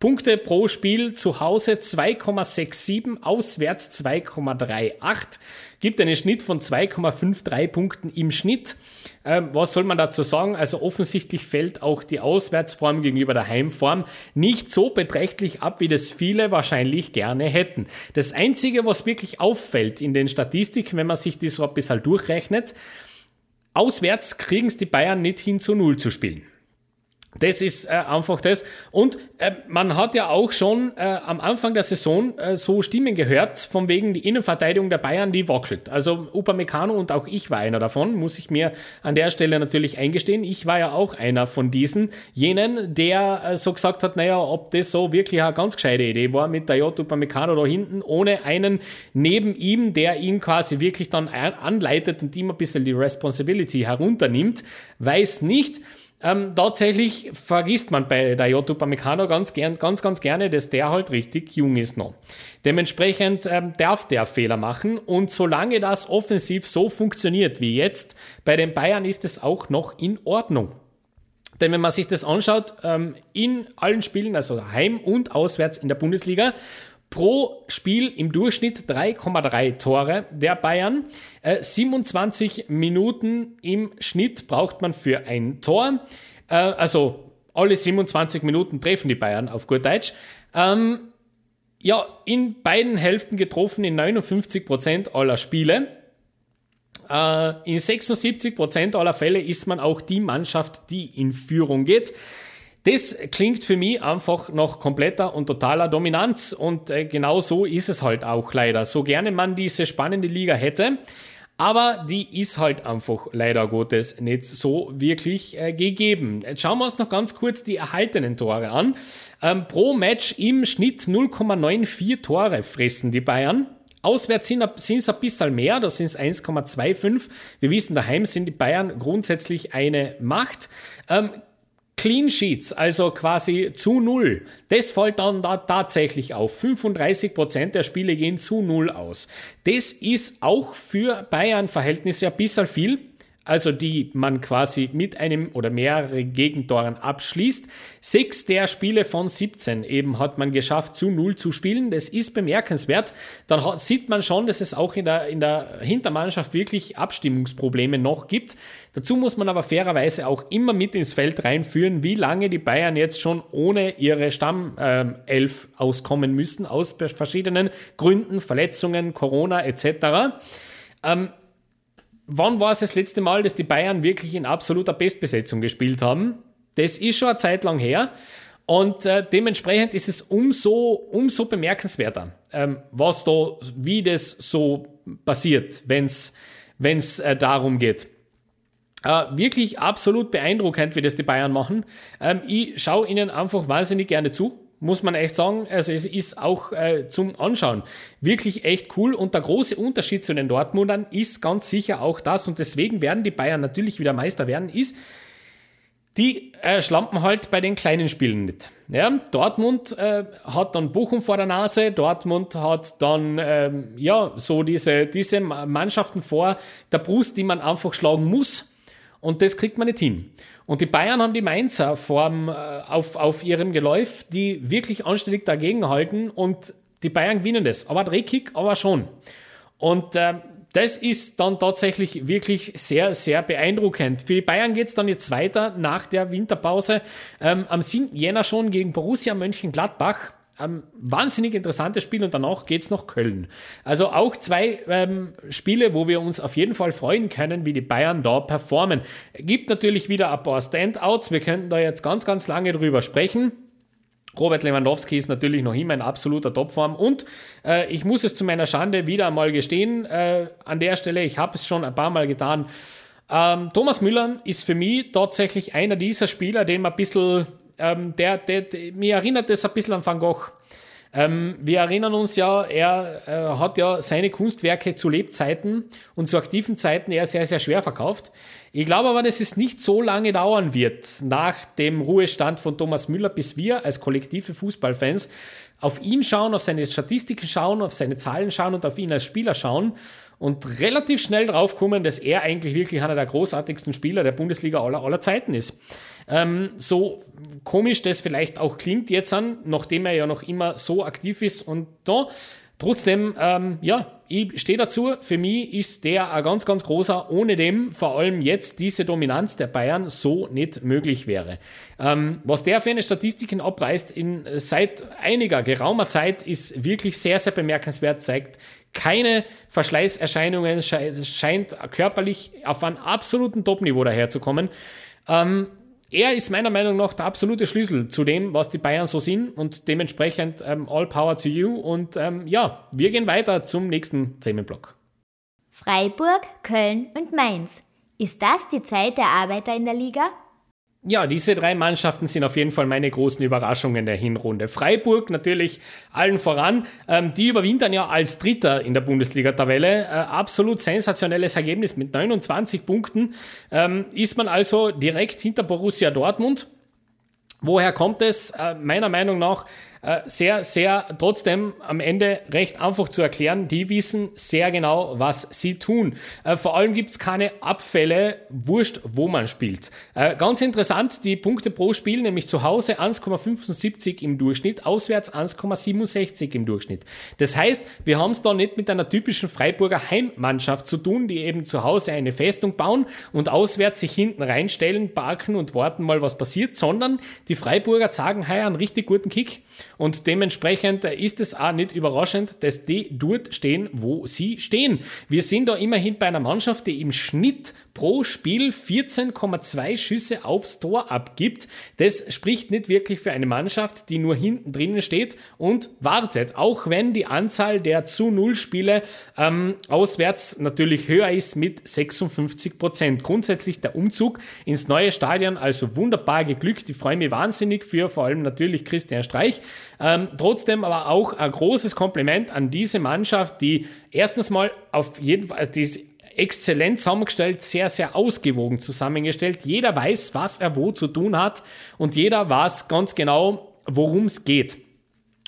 Punkte pro Spiel zu Hause 2,67, auswärts 2,38, gibt einen Schnitt von 2,53 Punkten im Schnitt. Ähm, was soll man dazu sagen? Also offensichtlich fällt auch die Auswärtsform gegenüber der Heimform nicht so beträchtlich ab, wie das viele wahrscheinlich gerne hätten. Das Einzige, was wirklich auffällt in den Statistiken, wenn man sich das so ein bisschen durchrechnet, auswärts kriegen es die Bayern nicht hin zu Null zu spielen. Das ist äh, einfach das. Und äh, man hat ja auch schon äh, am Anfang der Saison äh, so Stimmen gehört, von wegen die Innenverteidigung der Bayern, die wackelt. Also Upamecano und auch ich war einer davon, muss ich mir an der Stelle natürlich eingestehen. Ich war ja auch einer von diesen, jenen, der äh, so gesagt hat, naja, ob das so wirklich eine ganz gescheite Idee war mit der J. Upamecano da hinten, ohne einen neben ihm, der ihn quasi wirklich dann anleitet und ihm ein bisschen die Responsibility herunternimmt, weiß nicht. Ähm, tatsächlich vergisst man bei der J. Upamecano ganz, gern, ganz, ganz gerne, dass der halt richtig jung ist noch. Dementsprechend ähm, darf der Fehler machen und solange das offensiv so funktioniert wie jetzt, bei den Bayern ist es auch noch in Ordnung. Denn wenn man sich das anschaut, ähm, in allen Spielen, also heim und auswärts in der Bundesliga, Pro Spiel im Durchschnitt 3,3 Tore der Bayern. Äh, 27 Minuten im Schnitt braucht man für ein Tor. Äh, also alle 27 Minuten treffen die Bayern auf gut Deutsch. Ähm, ja, in beiden Hälften getroffen in 59 Prozent aller Spiele. Äh, in 76 Prozent aller Fälle ist man auch die Mannschaft, die in Führung geht. Das klingt für mich einfach nach kompletter und totaler Dominanz und äh, genau so ist es halt auch leider. So gerne man diese spannende Liga hätte, aber die ist halt einfach leider Gottes nicht so wirklich äh, gegeben. Jetzt schauen wir uns noch ganz kurz die erhaltenen Tore an. Ähm, pro Match im Schnitt 0,94 Tore fressen die Bayern. Auswärts sind es ein bisschen mehr, da sind es 1,25. Wir wissen, daheim sind die Bayern grundsätzlich eine Macht. Ähm, Clean Sheets, also quasi zu Null, das fällt dann da tatsächlich auf. 35% der Spiele gehen zu Null aus. Das ist auch für Bayern-Verhältnisse ein bisschen viel. Also die man quasi mit einem oder mehreren Gegentoren abschließt. Sechs der Spiele von 17 eben hat man geschafft, zu Null zu spielen. Das ist bemerkenswert. Dann hat, sieht man schon, dass es auch in der, in der Hintermannschaft wirklich Abstimmungsprobleme noch gibt. Dazu muss man aber fairerweise auch immer mit ins Feld reinführen, wie lange die Bayern jetzt schon ohne ihre Stammelf äh, auskommen müssen, aus verschiedenen Gründen, Verletzungen, Corona etc. Ähm, wann war es das letzte Mal, dass die Bayern wirklich in absoluter Bestbesetzung gespielt haben? Das ist schon eine Zeit lang her. Und äh, dementsprechend ist es umso, umso bemerkenswerter, ähm, was da, wie das so passiert, wenn es äh, darum geht. Äh, wirklich absolut beeindruckend, wie das die Bayern machen. Ähm, ich schaue ihnen einfach wahnsinnig gerne zu muss man echt sagen. Also es ist auch äh, zum Anschauen wirklich echt cool. Und der große Unterschied zu den Dortmundern ist ganz sicher auch das, und deswegen werden die Bayern natürlich wieder Meister werden, ist, die äh, schlampen halt bei den kleinen Spielen nicht. Ja, Dortmund äh, hat dann Bochum vor der Nase, Dortmund hat dann ähm, ja so diese, diese Mannschaften vor der Brust, die man einfach schlagen muss. Und das kriegt man nicht hin. Und die Bayern haben die Mainzer Form äh, auf, auf ihrem Geläuf, die wirklich anständig dagegen halten und die Bayern gewinnen das. Aber Drehkick, aber schon. Und äh, das ist dann tatsächlich wirklich sehr, sehr beeindruckend. Für die Bayern geht es dann jetzt weiter nach der Winterpause. Ähm, am 7. Jänner schon gegen Borussia Mönchengladbach ein wahnsinnig interessantes Spiel und danach geht es nach Köln. Also auch zwei ähm, Spiele, wo wir uns auf jeden Fall freuen können, wie die Bayern da performen. Gibt natürlich wieder ein paar Standouts. Wir könnten da jetzt ganz, ganz lange drüber sprechen. Robert Lewandowski ist natürlich noch immer in absoluter Topform und äh, ich muss es zu meiner Schande wieder einmal gestehen, äh, an der Stelle, ich habe es schon ein paar Mal getan, ähm, Thomas Müller ist für mich tatsächlich einer dieser Spieler, den man ein bisschen ähm, der, der, der, mir erinnert das ein bisschen an Van Gogh. Ähm, wir erinnern uns ja, er äh, hat ja seine Kunstwerke zu Lebzeiten und zu aktiven Zeiten eher sehr, sehr schwer verkauft. Ich glaube aber, dass es nicht so lange dauern wird nach dem Ruhestand von Thomas Müller, bis wir als kollektive Fußballfans auf ihn schauen, auf seine Statistiken schauen, auf seine Zahlen schauen und auf ihn als Spieler schauen und relativ schnell draufkommen, dass er eigentlich wirklich einer der großartigsten Spieler der Bundesliga aller, aller Zeiten ist. Ähm, so komisch das vielleicht auch klingt jetzt an, nachdem er ja noch immer so aktiv ist und da. Trotzdem, ähm, ja, ich stehe dazu. Für mich ist der ein ganz, ganz großer, ohne dem vor allem jetzt diese Dominanz der Bayern so nicht möglich wäre. Ähm, was der für eine Statistiken abreißt in, seit einiger geraumer Zeit ist wirklich sehr, sehr bemerkenswert, zeigt keine Verschleißerscheinungen, scheint körperlich auf einem absoluten Topniveau daherzukommen. Ähm, er ist meiner Meinung nach der absolute Schlüssel zu dem, was die Bayern so sind und dementsprechend ähm, all power to you. Und ähm, ja, wir gehen weiter zum nächsten Themenblock. Freiburg, Köln und Mainz. Ist das die Zeit der Arbeiter in der Liga? Ja, diese drei Mannschaften sind auf jeden Fall meine großen Überraschungen der Hinrunde. Freiburg natürlich allen voran. Ähm, die überwintern ja als Dritter in der Bundesliga-Tabelle. Äh, absolut sensationelles Ergebnis mit 29 Punkten. Ähm, ist man also direkt hinter Borussia Dortmund. Woher kommt es? Äh, meiner Meinung nach sehr, sehr trotzdem am Ende recht einfach zu erklären. Die wissen sehr genau, was sie tun. Äh, vor allem gibt es keine Abfälle, wurscht, wo man spielt. Äh, ganz interessant, die Punkte pro Spiel, nämlich zu Hause 1,75 im Durchschnitt, auswärts 1,67 im Durchschnitt. Das heißt, wir haben es da nicht mit einer typischen Freiburger Heimmannschaft zu tun, die eben zu Hause eine Festung bauen und auswärts sich hinten reinstellen, parken und warten mal, was passiert, sondern die Freiburger zeigen heuer einen richtig guten Kick. Und dementsprechend ist es auch nicht überraschend, dass die dort stehen, wo sie stehen. Wir sind da immerhin bei einer Mannschaft, die im Schnitt pro Spiel 14,2 Schüsse aufs Tor abgibt. Das spricht nicht wirklich für eine Mannschaft, die nur hinten drinnen steht und wartet. Auch wenn die Anzahl der zu Null Spiele ähm, auswärts natürlich höher ist mit 56 Prozent. Grundsätzlich der Umzug ins neue Stadion also wunderbar geglückt. Ich freue mich wahnsinnig für vor allem natürlich Christian Streich. Ähm, trotzdem aber auch ein großes Kompliment an diese Mannschaft, die erstens mal auf jeden Fall, die exzellent zusammengestellt, sehr, sehr ausgewogen zusammengestellt. Jeder weiß, was er wo zu tun hat und jeder weiß ganz genau, worum es geht.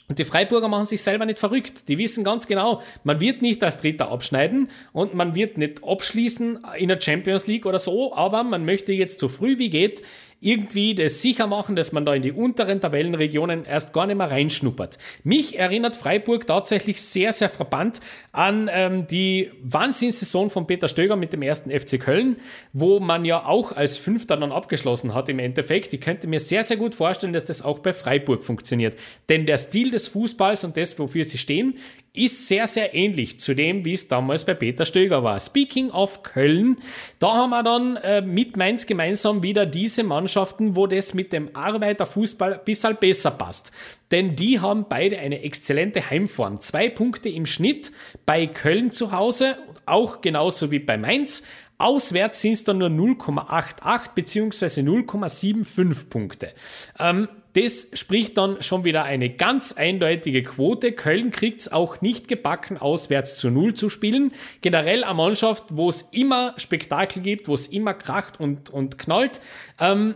Und die Freiburger machen sich selber nicht verrückt. Die wissen ganz genau, man wird nicht als Dritter abschneiden und man wird nicht abschließen in der Champions League oder so, aber man möchte jetzt so früh wie geht irgendwie das sicher machen, dass man da in die unteren Tabellenregionen erst gar nicht mehr reinschnuppert. Mich erinnert Freiburg tatsächlich sehr, sehr verbannt an ähm, die Wahnsinnssaison von Peter Stöger mit dem ersten FC Köln, wo man ja auch als Fünfter dann abgeschlossen hat im Endeffekt. Ich könnte mir sehr, sehr gut vorstellen, dass das auch bei Freiburg funktioniert. Denn der Stil des Fußballs und das, wofür sie stehen, ist sehr, sehr ähnlich zu dem, wie es damals bei Peter Stöger war. Speaking of Köln, da haben wir dann äh, mit Mainz gemeinsam wieder diese Mannschaften, wo das mit dem Arbeiterfußball ein bisschen besser passt. Denn die haben beide eine exzellente Heimform. Zwei Punkte im Schnitt bei Köln zu Hause, auch genauso wie bei Mainz. Auswärts sind es dann nur 0,88 bzw. 0,75 Punkte. Ähm, das spricht dann schon wieder eine ganz eindeutige Quote. Köln kriegt es auch nicht gebacken, auswärts zu Null zu spielen. Generell eine Mannschaft, wo es immer Spektakel gibt, wo es immer kracht und, und knallt. Ähm,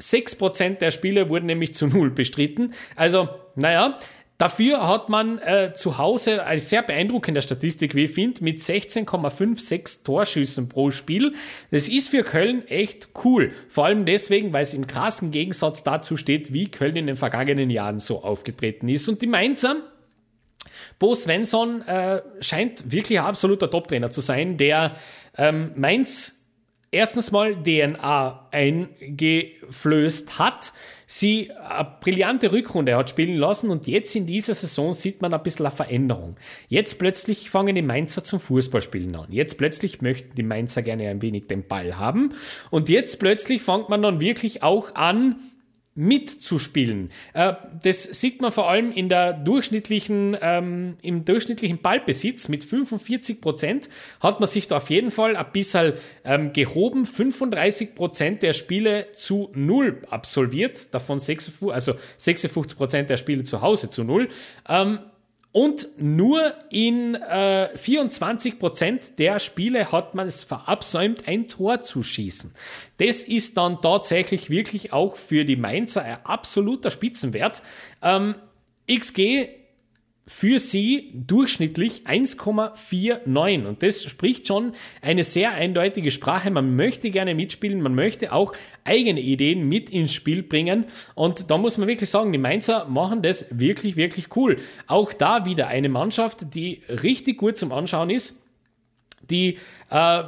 6% der Spiele wurden nämlich zu Null bestritten. Also, naja, Dafür hat man äh, zu Hause eine sehr beeindruckende Statistik, wie ich finde, mit 16,56 Torschüssen pro Spiel. Das ist für Köln echt cool. Vor allem deswegen, weil es im krassen Gegensatz dazu steht, wie Köln in den vergangenen Jahren so aufgetreten ist. Und die Mainzer, Bo Svensson äh, scheint wirklich ein absoluter Top-Trainer zu sein, der ähm, Mainz erstens mal DNA eingeflößt hat, sie eine brillante Rückrunde hat spielen lassen und jetzt in dieser Saison sieht man ein bisschen eine Veränderung. Jetzt plötzlich fangen die Mainzer zum Fußballspielen an. Jetzt plötzlich möchten die Mainzer gerne ein wenig den Ball haben und jetzt plötzlich fängt man dann wirklich auch an, mitzuspielen. Äh, das sieht man vor allem in der durchschnittlichen, ähm, im durchschnittlichen Ballbesitz mit 45 Prozent hat man sich da auf jeden Fall ein bisschen ähm, gehoben. 35 Prozent der Spiele zu null absolviert, davon 56, also 56 Prozent der Spiele zu Hause zu null. Ähm, und nur in äh, 24% der Spiele hat man es verabsäumt, ein Tor zu schießen. Das ist dann tatsächlich wirklich auch für die Mainzer ein absoluter Spitzenwert. Ähm, XG für sie durchschnittlich 1,49. Und das spricht schon eine sehr eindeutige Sprache. Man möchte gerne mitspielen, man möchte auch eigene Ideen mit ins Spiel bringen. Und da muss man wirklich sagen, die Mainzer machen das wirklich, wirklich cool. Auch da wieder eine Mannschaft, die richtig gut zum Anschauen ist, die äh,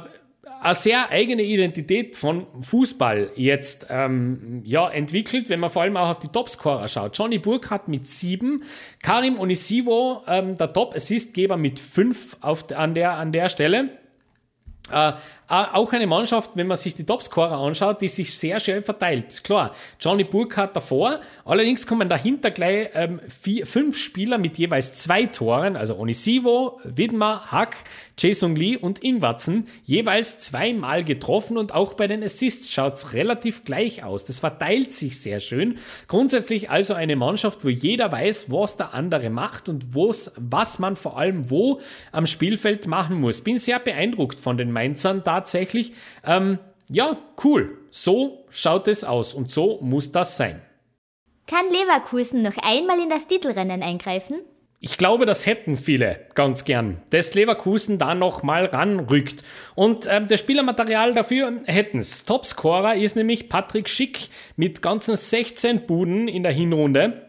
eine sehr eigene Identität von Fußball jetzt ähm, ja, entwickelt, wenn man vor allem auch auf die Topscorer schaut. Johnny Burkhardt mit sieben, Karim Onisivo, ähm, der Top-Assistgeber mit fünf auf, an, der, an der Stelle. Äh, auch eine Mannschaft, wenn man sich die Topscorer anschaut, die sich sehr schön verteilt. Klar, Johnny Burkhardt davor, allerdings kommen dahinter gleich ähm, vier, fünf Spieler mit jeweils zwei Toren, also Onisivo, Widmer, Hack, Jason Lee und Ingwatzen, jeweils zweimal getroffen und auch bei den Assists schaut es relativ gleich aus. Das verteilt sich sehr schön. Grundsätzlich also eine Mannschaft, wo jeder weiß, was der andere macht und was man vor allem wo am Spielfeld machen muss. Bin sehr beeindruckt von den Mainzern tatsächlich. Ähm, ja, cool. So schaut es aus und so muss das sein. Kann Leverkusen noch einmal in das Titelrennen eingreifen? Ich glaube, das hätten viele ganz gern, dass Leverkusen da nochmal ranrückt. Und ähm, das Spielermaterial dafür hätten es. Topscorer ist nämlich Patrick Schick mit ganzen 16 Buden in der Hinrunde.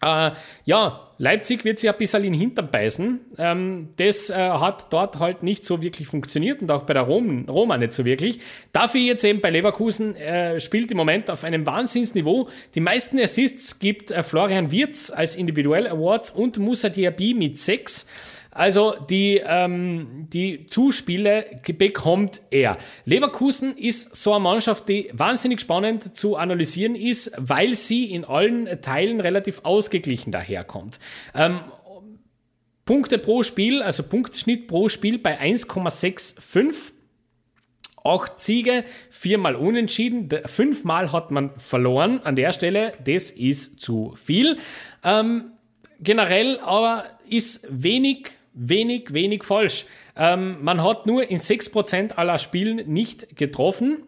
Äh, ja, Leipzig wird sich ein bisschen in den Hintern beißen. Ähm, das äh, hat dort halt nicht so wirklich funktioniert und auch bei der Rom, Roma nicht so wirklich. Dafür jetzt eben bei Leverkusen äh, spielt im Moment auf einem Wahnsinnsniveau. Die meisten Assists gibt äh, Florian Wirz als Individuell Awards und Musa Diaby mit sechs. Also die, ähm, die Zuspiele bekommt er. Leverkusen ist so eine Mannschaft, die wahnsinnig spannend zu analysieren ist, weil sie in allen Teilen relativ ausgeglichen daherkommt. Ähm, Punkte pro Spiel, also Punkteschnitt pro Spiel bei 1,65. Acht Siege, viermal unentschieden, fünfmal hat man verloren. An der Stelle, das ist zu viel. Ähm, generell aber ist wenig wenig, wenig falsch. Ähm, man hat nur in 6% aller Spielen nicht getroffen.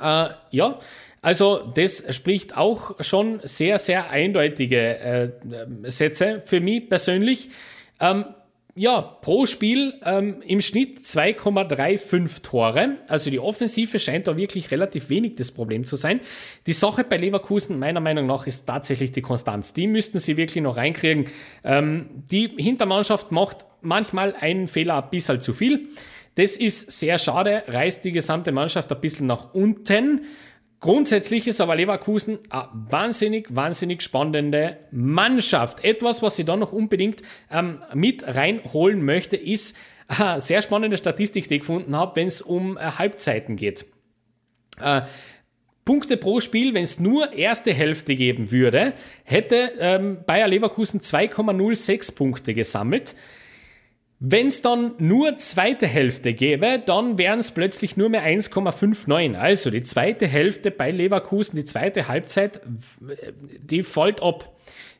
Äh, ja, Also das spricht auch schon sehr, sehr eindeutige äh, Sätze für mich persönlich. Ähm, ja, pro Spiel ähm, im Schnitt 2,35 Tore. Also die Offensive scheint da wirklich relativ wenig das Problem zu sein. Die Sache bei Leverkusen meiner Meinung nach ist tatsächlich die Konstanz. Die müssten sie wirklich noch reinkriegen. Ähm, die Hintermannschaft macht manchmal einen Fehler ein bisschen zu viel. Das ist sehr schade, reißt die gesamte Mannschaft ein bisschen nach unten. Grundsätzlich ist aber Leverkusen eine wahnsinnig, wahnsinnig spannende Mannschaft. Etwas, was ich da noch unbedingt ähm, mit reinholen möchte, ist eine sehr spannende Statistik, die ich gefunden habe, wenn es um äh, Halbzeiten geht. Äh, Punkte pro Spiel, wenn es nur erste Hälfte geben würde, hätte ähm, Bayer Leverkusen 2,06 Punkte gesammelt. Wenn es dann nur zweite Hälfte gäbe, dann wären es plötzlich nur mehr 1,59. Also die zweite Hälfte bei Leverkusen, die zweite Halbzeit, die fällt ab.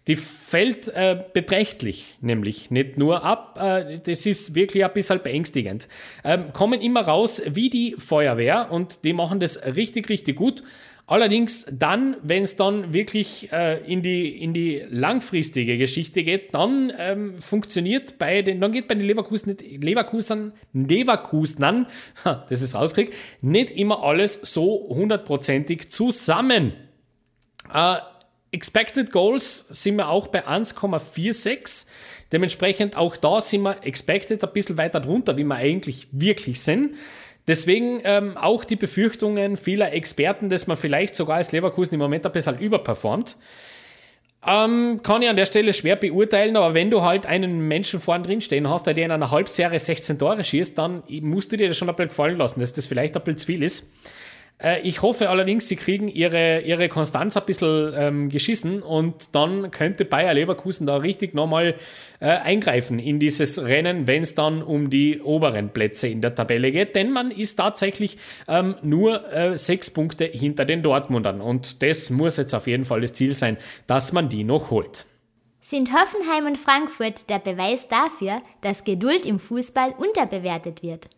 Die fällt äh, beträchtlich, nämlich nicht nur ab, äh, das ist wirklich ein bisschen beängstigend. Ähm, kommen immer raus wie die Feuerwehr und die machen das richtig, richtig gut. Allerdings dann, wenn es dann wirklich äh, in, die, in die langfristige Geschichte geht, dann ähm, funktioniert bei den, dann geht bei den Leverkusen, Leverkusen, Leverkusenern, das ist rauskrieg, nicht immer alles so hundertprozentig zusammen. Äh, Expected Goals sind wir auch bei 1,46. Dementsprechend auch da sind wir expected ein bisschen weiter drunter, wie wir eigentlich wirklich sind. Deswegen ähm, auch die Befürchtungen vieler Experten, dass man vielleicht sogar als Leverkusen im Moment ein bisschen überperformt. Ähm, kann ich an der Stelle schwer beurteilen, aber wenn du halt einen Menschen vorn drin stehen hast, der dir in einer Halbserie 16 Tore schießt, dann musst du dir das schon ein bisschen gefallen lassen, dass das vielleicht ein bisschen zu viel ist. Äh, ich hoffe allerdings, sie kriegen ihre, ihre Konstanz ein bisschen ähm, geschissen und dann könnte Bayer Leverkusen da richtig nochmal äh, eingreifen in dieses Rennen, wenn es dann um die oberen Plätze in der Tabelle geht. Denn man ist tatsächlich ähm, nur äh, sechs Punkte hinter den Dortmundern und das muss jetzt auf jeden Fall das Ziel sein, dass man die noch holt. Sind Hoffenheim und Frankfurt der Beweis dafür, dass Geduld im Fußball unterbewertet wird?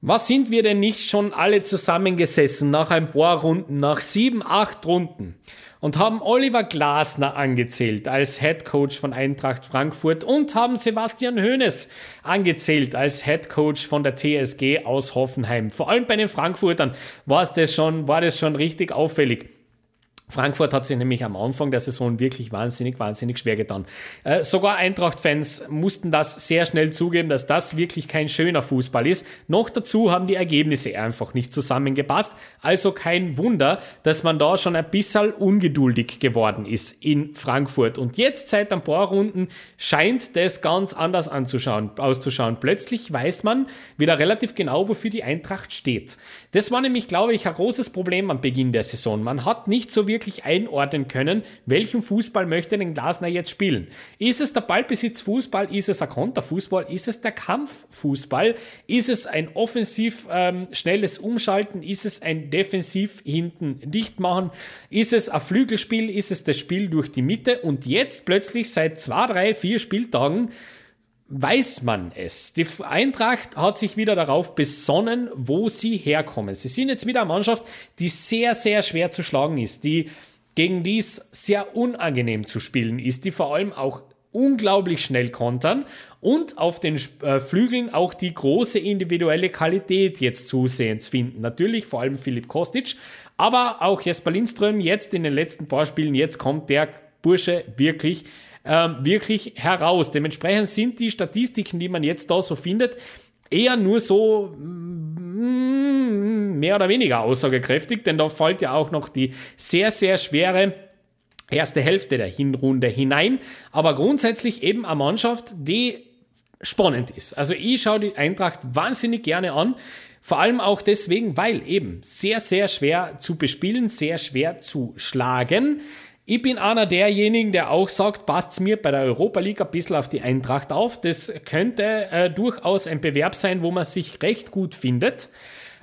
Was sind wir denn nicht schon alle zusammengesessen nach ein paar Runden, nach sieben, acht Runden und haben Oliver Glasner angezählt als Head Coach von Eintracht Frankfurt und haben Sebastian Hoeneß angezählt als Head Coach von der TSG aus Hoffenheim. Vor allem bei den Frankfurtern war das schon, war das schon richtig auffällig. Frankfurt hat sich nämlich am Anfang der Saison wirklich wahnsinnig, wahnsinnig schwer getan. Äh, sogar Eintracht-Fans mussten das sehr schnell zugeben, dass das wirklich kein schöner Fußball ist. Noch dazu haben die Ergebnisse einfach nicht zusammengepasst. Also kein Wunder, dass man da schon ein bisschen ungeduldig geworden ist in Frankfurt. Und jetzt seit ein paar Runden scheint das ganz anders anzuschauen, auszuschauen. Plötzlich weiß man wieder relativ genau, wofür die Eintracht steht. Das war nämlich, glaube ich, ein großes Problem am Beginn der Saison. Man hat nicht so wirklich einordnen können, welchen Fußball möchte denn Glasner jetzt spielen. Ist es der Ballbesitzfußball? Ist es ein Konterfußball? Ist es der Kampffußball? Ist es ein offensiv ähm, schnelles Umschalten? Ist es ein defensiv hinten dicht machen? Ist es ein Flügelspiel? Ist es das Spiel durch die Mitte? Und jetzt plötzlich seit zwei, drei, vier Spieltagen weiß man es. Die Eintracht hat sich wieder darauf besonnen, wo sie herkommen. Sie sind jetzt wieder eine Mannschaft, die sehr, sehr schwer zu schlagen ist, die gegen die es sehr unangenehm zu spielen ist, die vor allem auch unglaublich schnell kontern und auf den äh, Flügeln auch die große individuelle Qualität jetzt zusehends finden. Natürlich vor allem Philipp Kostic, aber auch Jesper Lindström jetzt in den letzten paar Spielen, jetzt kommt der Bursche wirklich ähm, wirklich heraus. Dementsprechend sind die Statistiken, die man jetzt da so findet, eher nur so mm, mehr oder weniger aussagekräftig, denn da fällt ja auch noch die sehr, sehr schwere erste Hälfte der Hinrunde hinein. Aber grundsätzlich eben eine Mannschaft, die spannend ist. Also ich schaue die Eintracht wahnsinnig gerne an. Vor allem auch deswegen, weil eben sehr, sehr schwer zu bespielen, sehr schwer zu schlagen. Ich bin einer derjenigen, der auch sagt, passt mir bei der Europa League ein bisschen auf die Eintracht auf. Das könnte äh, durchaus ein Bewerb sein, wo man sich recht gut findet.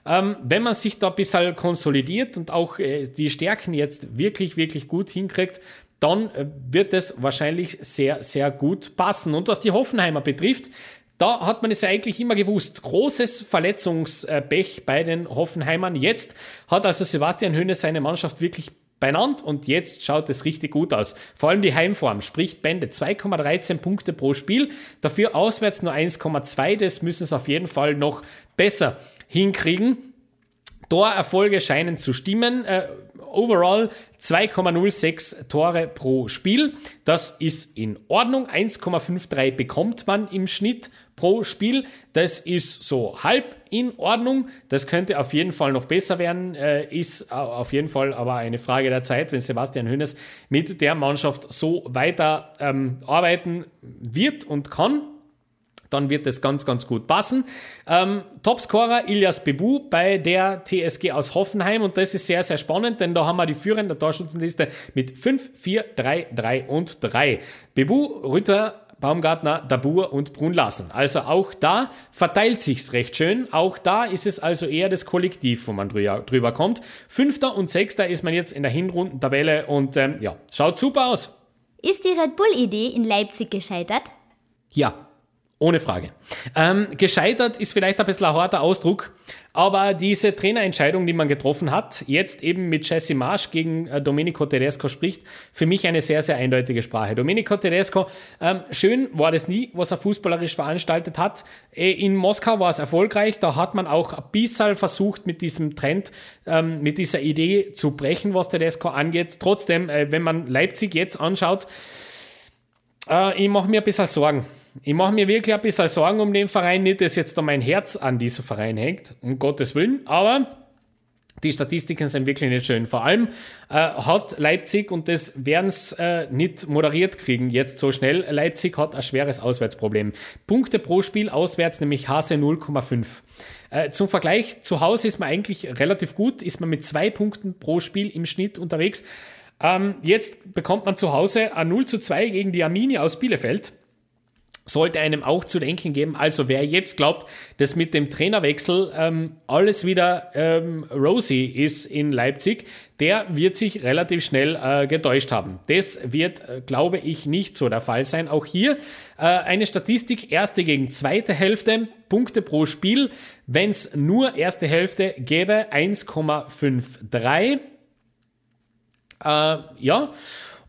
Ähm, wenn man sich da ein bisschen konsolidiert und auch äh, die Stärken jetzt wirklich, wirklich gut hinkriegt, dann äh, wird es wahrscheinlich sehr, sehr gut passen. Und was die Hoffenheimer betrifft, Da hat man es ja eigentlich immer gewusst. Großes Verletzungspech bei den Hoffenheimern. Jetzt hat also Sebastian Höhne seine Mannschaft wirklich benannt und jetzt schaut es richtig gut aus. Vor allem die Heimform spricht Bände 2,13 Punkte pro Spiel, dafür auswärts nur 1,2. Das müssen sie auf jeden Fall noch besser hinkriegen. Torerfolge scheinen zu stimmen. Äh, overall 2,06 Tore pro Spiel. Das ist in Ordnung. 1,53 bekommt man im Schnitt pro Spiel. Das ist so halb in Ordnung. Das könnte auf jeden Fall noch besser werden. Äh, ist auf jeden Fall aber eine Frage der Zeit, wenn Sebastian Hönes mit der Mannschaft so weiter ähm, arbeiten wird und kann dann wird es ganz, ganz gut passen. Ähm, Topscorer Ilias Bebu bei der TSG aus Hoffenheim und das ist sehr, sehr spannend, denn da haben wir die führende Torschützenliste mit 5, 4, 3, 3 und 3. Bebu, Rütter, Baumgartner, Dabur und Brun lassen. Also auch da verteilt sich's recht schön. Auch da ist es also eher das Kollektiv, wo man drüber, drüber kommt. Fünfter und Sechster ist man jetzt in der Hinrundentabelle und ähm, ja, schaut super aus. Ist die Red Bull-Idee in Leipzig gescheitert? Ja, ohne Frage. Ähm, gescheitert ist vielleicht ein bisschen ein harter Ausdruck, aber diese Trainerentscheidung, die man getroffen hat, jetzt eben mit Jesse Marsch gegen äh, Domenico Tedesco spricht, für mich eine sehr, sehr eindeutige Sprache. Domenico Tedesco, ähm, schön war das nie, was er fußballerisch veranstaltet hat. Äh, in Moskau war es erfolgreich, da hat man auch ein bisschen versucht, mit diesem Trend, ähm, mit dieser Idee zu brechen, was Tedesco angeht. Trotzdem, äh, wenn man Leipzig jetzt anschaut, äh, ich mache mir ein bisschen Sorgen ich mache mir wirklich ein bisschen Sorgen um den Verein, nicht, dass jetzt da mein Herz an diesem Verein hängt, um Gottes Willen, aber die Statistiken sind wirklich nicht schön. Vor allem äh, hat Leipzig, und das werden es äh, nicht moderiert kriegen jetzt so schnell, Leipzig hat ein schweres Auswärtsproblem. Punkte pro Spiel auswärts, nämlich Hase 0,5. Äh, zum Vergleich, zu Hause ist man eigentlich relativ gut, ist man mit zwei Punkten pro Spiel im Schnitt unterwegs. Ähm, jetzt bekommt man zu Hause ein 0 zu 2 gegen die Arminia aus Bielefeld sollte einem auch zu denken geben. Also wer jetzt glaubt, dass mit dem Trainerwechsel ähm, alles wieder ähm, rosy ist in Leipzig, der wird sich relativ schnell äh, getäuscht haben. Das wird, äh, glaube ich, nicht so der Fall sein. Auch hier äh, eine Statistik, erste gegen zweite Hälfte, Punkte pro Spiel. Wenn es nur erste Hälfte gäbe, 1,53. Äh, ja.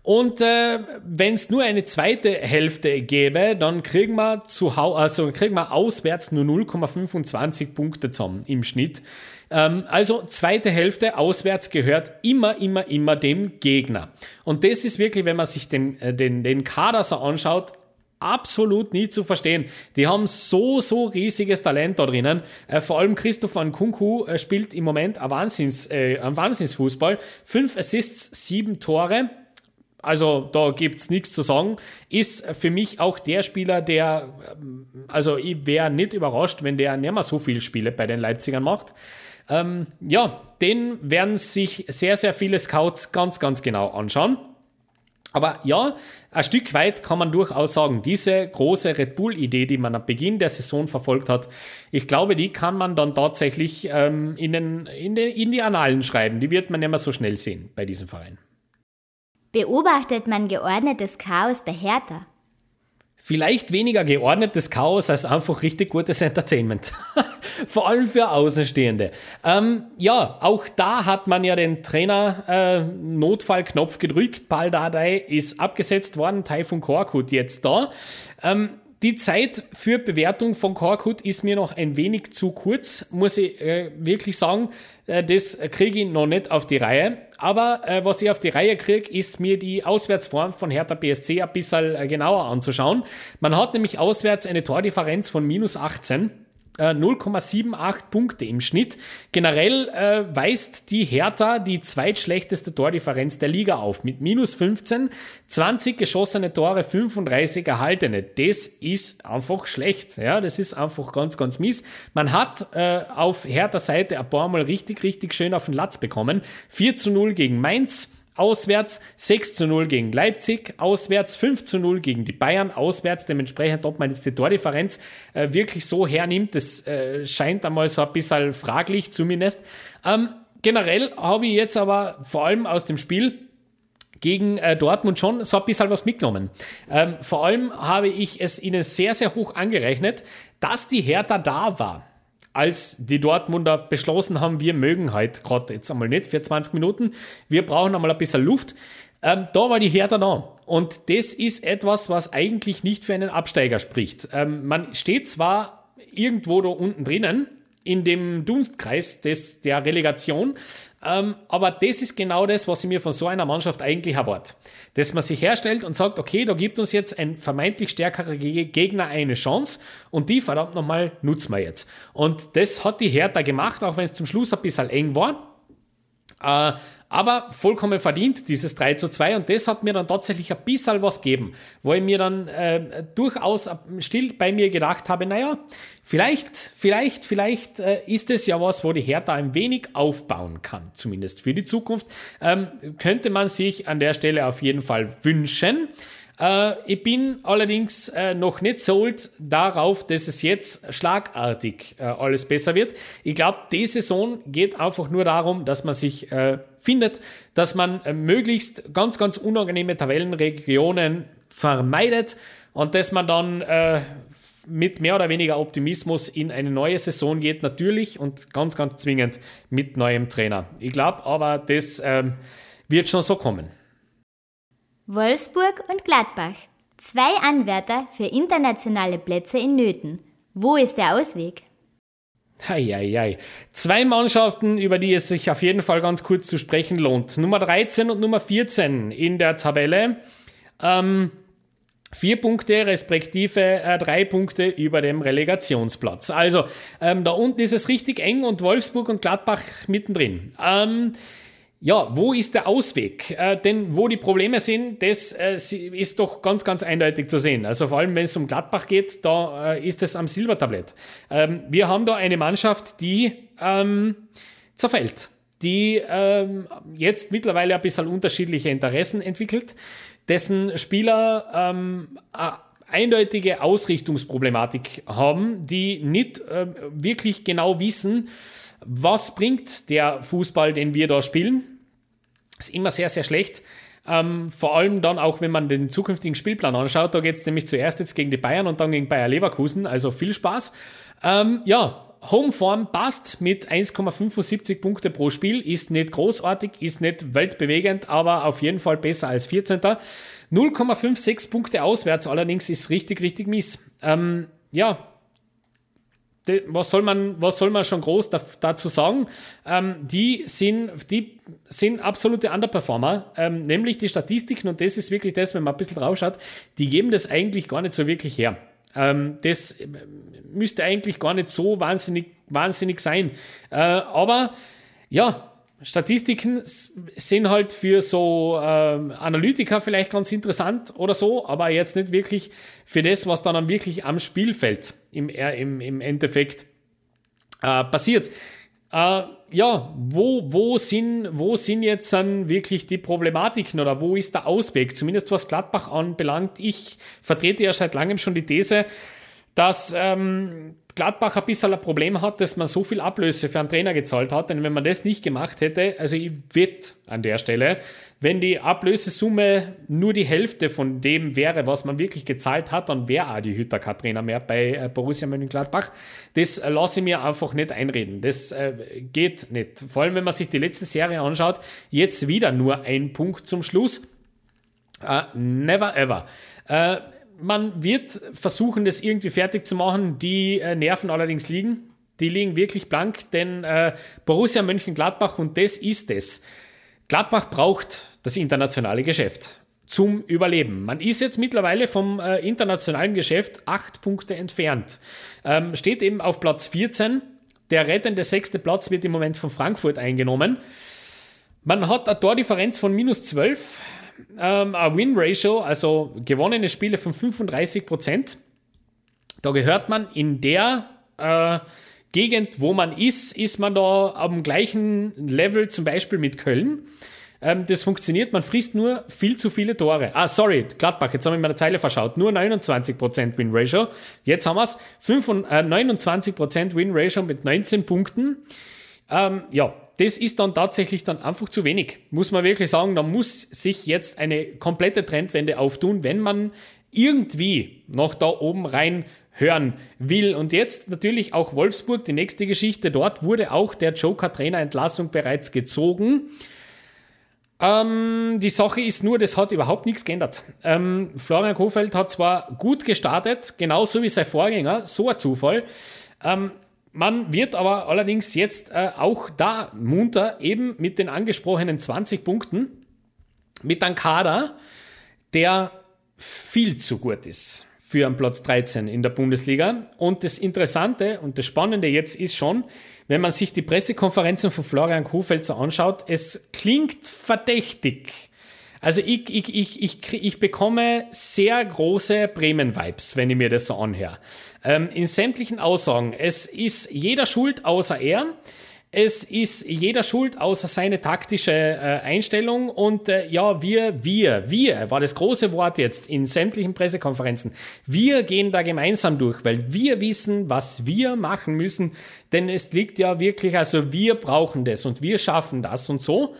Und äh, wenn es nur eine zweite Hälfte gäbe, dann kriegen wir, zu also kriegen wir auswärts nur 0,25 Punkte zusammen im Schnitt. Ähm, also zweite Hälfte auswärts gehört immer, immer, immer dem Gegner. Und das ist wirklich, wenn man sich den, äh, den, den Kader so anschaut, absolut nie zu verstehen. Die haben so, so riesiges Talent da drinnen. Äh, vor allem Christoph Kunku äh, spielt im Moment ein, Wahnsinns, äh, ein Wahnsinnsfußball. Fünf Assists, sieben Tore also da gibt es nichts zu sagen. Ist für mich auch der Spieler, der, also ich wäre nicht überrascht, wenn der nicht mehr so viele Spiele bei den Leipzigern macht. Ähm, ja, den werden sich sehr, sehr viele Scouts ganz, ganz genau anschauen. Aber ja, ein Stück weit kann man durchaus sagen, diese große Red Bull-Idee, die man am Beginn der Saison verfolgt hat, ich glaube, die kann man dann tatsächlich ähm, in, den, in, den, in die Annalen schreiben. Die wird man nicht mehr so schnell sehen bei diesem Verein. Beobachtet man geordnetes Chaos bei Hertha? Vielleicht weniger geordnetes Chaos als einfach richtig gutes Entertainment. Vor allem für Außenstehende. Ähm, ja, auch da hat man ja den Trainer äh, Notfallknopf gedrückt. Baldadei ist abgesetzt worden. Taifun Korkut jetzt da. Ähm, die Zeit für Bewertung von Korkut ist mir noch ein wenig zu kurz, muss ich äh, wirklich sagen. Äh, das kriege ich noch nicht auf die Reihe. Aber äh, was ich auf die Reihe kriege, ist mir die Auswärtsform von Hertha BSC ein bisschen äh, genauer anzuschauen. Man hat nämlich auswärts eine Tordifferenz von minus 18. 0,78 äh, Punkte im Schnitt. Generell äh, weist die Hertha die zweitschlechteste Tordifferenz der Liga auf mit minus 15, 20 geschossene Tore, 35 erhaltene. Das ist einfach schlecht. Ja, das ist einfach ganz, ganz mies. Man hat äh, auf Hertha Seite ein paar Mal richtig, richtig schön auf den Latz bekommen. 4 zu 0 gegen Mainz auswärts, 6 zu 0 gegen Leipzig, auswärts 5 zu 0 gegen die Bayern, auswärts dementsprechend, ob man jetzt die Tordifferenz äh, wirklich so hernimmt, das äh, scheint einmal so ein bisschen fraglich zumindest. Ähm, generell habe ich jetzt aber vor allem aus dem Spiel gegen äh, Dortmund schon so ein bisschen was mitgenommen. Ähm, vor allem habe ich es ihnen sehr, sehr hoch angerechnet, dass die Hertha da war als die Dortmunder beschlossen haben, wir mögen halt gerade jetzt einmal nicht für 20 Minuten, wir brauchen einmal ein bisschen Luft. Ähm, da war die Hertha da. Und das ist etwas, was eigentlich nicht für einen Absteiger spricht. Ähm, man steht zwar irgendwo da unten drinnen, in dem Dunstkreis des, der Relegation, ähm, aber das ist genau das, was ich mir von so einer Mannschaft eigentlich erwarte. Dass man sich herstellt und sagt, okay, da gibt uns jetzt ein vermeintlich stärkerer Gegner eine Chance und die verdammt nochmal nutzen wir jetzt. Und das hat die Hertha gemacht, auch wenn es zum Schluss ein bisschen eng war. Äh, aber vollkommen verdient, dieses 3 zu 2. Und das hat mir dann tatsächlich ein bisschen was gegeben, wo ich mir dann äh, durchaus still bei mir gedacht habe, naja, vielleicht, vielleicht, vielleicht äh, ist es ja was, wo die Hertha ein wenig aufbauen kann, zumindest für die Zukunft. Ähm, könnte man sich an der Stelle auf jeden Fall wünschen. Äh, ich bin allerdings äh, noch nicht sold darauf, dass es jetzt schlagartig äh, alles besser wird. Ich glaube, die Saison geht einfach nur darum, dass man sich äh, findet, dass man äh, möglichst ganz, ganz unangenehme Tabellenregionen vermeidet und dass man dann äh, mit mehr oder weniger Optimismus in eine neue Saison geht, natürlich und ganz, ganz zwingend mit neuem Trainer. Ich glaube aber, das ähm, wird schon so kommen. Wolfsburg und Gladbach. Zwei Anwärter für internationale Plätze in Nöten. Wo ist der Ausweg? Heieiei. Zwei Mannschaften, über die es sich auf jeden Fall ganz kurz zu sprechen lohnt. Nummer 13 und Nummer 14 in der Tabelle. Ähm, vier Punkte, respektive äh, drei Punkte über dem Relegationsplatz. Also, ähm, da unten ist es richtig eng und Wolfsburg und Gladbach mittendrin. Ähm, ja, wo ist der Ausweg? Äh, denn wo die Probleme sind, das äh, ist doch ganz, ganz eindeutig zu sehen. Also vor allem, wenn es um Gladbach geht, da äh, ist es am Silbertablett. Ähm, wir haben da eine Mannschaft, die ähm, zerfällt, die ähm, jetzt mittlerweile ein bisschen unterschiedliche Interessen entwickelt, dessen Spieler ähm, eindeutige Ausrichtungsproblematik haben, die nicht äh, wirklich genau wissen, was bringt der Fußball, den wir da spielen? Ist immer sehr, sehr schlecht. Ähm, vor allem dann auch, wenn man den zukünftigen Spielplan anschaut. Da geht es nämlich zuerst jetzt gegen die Bayern und dann gegen Bayer Leverkusen. Also viel Spaß. Ähm, ja, Homeform passt mit 1,75 Punkte pro Spiel. Ist nicht großartig, ist nicht weltbewegend, aber auf jeden Fall besser als 14. 0,56 Punkte auswärts allerdings ist richtig, richtig mies. Ähm, ja, was soll man, was soll man schon groß da, dazu sagen? Ähm, die, sind, die sind absolute Underperformer, ähm, nämlich die Statistiken, und das ist wirklich das, wenn man ein bisschen drauf schaut, die geben das eigentlich gar nicht so wirklich her. Ähm, das müsste eigentlich gar nicht so wahnsinnig, wahnsinnig sein. Äh, aber ja, Statistiken sind halt für so ähm, Analytiker vielleicht ganz interessant oder so, aber jetzt nicht wirklich für das, was dann wirklich am Spielfeld im, im, im Endeffekt äh, passiert. Äh, ja, wo, wo, sind, wo sind jetzt dann wirklich die Problematiken oder wo ist der Ausweg? Zumindest was Gladbach anbelangt. Ich vertrete ja seit langem schon die These, dass ähm, Gladbach ein bisschen ein Problem hat, dass man so viel Ablöse für einen Trainer gezahlt hat. Denn wenn man das nicht gemacht hätte, also ich wette an der Stelle, wenn die Ablösesumme nur die Hälfte von dem wäre, was man wirklich gezahlt hat, dann wäre auch die Hütter kein Trainer mehr bei äh, Borussia Mönchengladbach. Das äh, lasse ich mir einfach nicht einreden. Das äh, geht nicht. Vor allem, wenn man sich die letzte Serie anschaut, jetzt wieder nur ein Punkt zum Schluss. Uh, never ever. Uh, man wird versuchen, das irgendwie fertig zu machen. Die äh, Nerven allerdings liegen. Die liegen wirklich blank, denn äh, Borussia Mönchengladbach, und das ist es. Gladbach braucht das internationale Geschäft zum Überleben. Man ist jetzt mittlerweile vom äh, internationalen Geschäft acht Punkte entfernt. Ähm, steht eben auf Platz 14. Der rettende sechste Platz wird im Moment von Frankfurt eingenommen. Man hat eine Tordifferenz von minus 12 ähm, ein Win-Ratio, also gewonnene Spiele von 35 Prozent. Da gehört man in der äh, Gegend, wo man ist, ist man da am gleichen Level zum Beispiel mit Köln. Ähm, das funktioniert, man frisst nur viel zu viele Tore. Ah, sorry, Gladbach, jetzt habe ich meine Zeile verschaut. Nur 29% Win-Ratio. Jetzt haben wir es. 29% Win-Ratio mit 19 Punkten. Ähm, ja, das ist dann tatsächlich dann einfach zu wenig. Muss man wirklich sagen, da muss sich jetzt eine komplette Trendwende auftun, wenn man irgendwie noch da oben rein hören will. Und jetzt natürlich auch Wolfsburg, die nächste Geschichte. Dort wurde auch der Joker-Trainer-Entlassung bereits gezogen. Ähm, die Sache ist nur, das hat überhaupt nichts geändert. Ähm, Florian Kofeld hat zwar gut gestartet, genauso wie sein Vorgänger, so ein Zufall. Ähm, man wird aber allerdings jetzt äh, auch da munter, eben mit den angesprochenen 20 Punkten, mit einem Kader, der viel zu gut ist für einen Platz 13 in der Bundesliga. Und das Interessante und das Spannende jetzt ist schon, wenn man sich die Pressekonferenzen von Florian so anschaut, es klingt verdächtig. Also ich, ich, ich, ich, ich bekomme sehr große Bremen-Vibes, wenn ich mir das so anhöre. Ähm, in sämtlichen Aussagen, es ist jeder schuld außer er. Es ist jeder schuld außer seine taktische äh, Einstellung und äh, ja, wir, wir, wir war das große Wort jetzt in sämtlichen Pressekonferenzen. Wir gehen da gemeinsam durch, weil wir wissen, was wir machen müssen, denn es liegt ja wirklich, also wir brauchen das und wir schaffen das und so.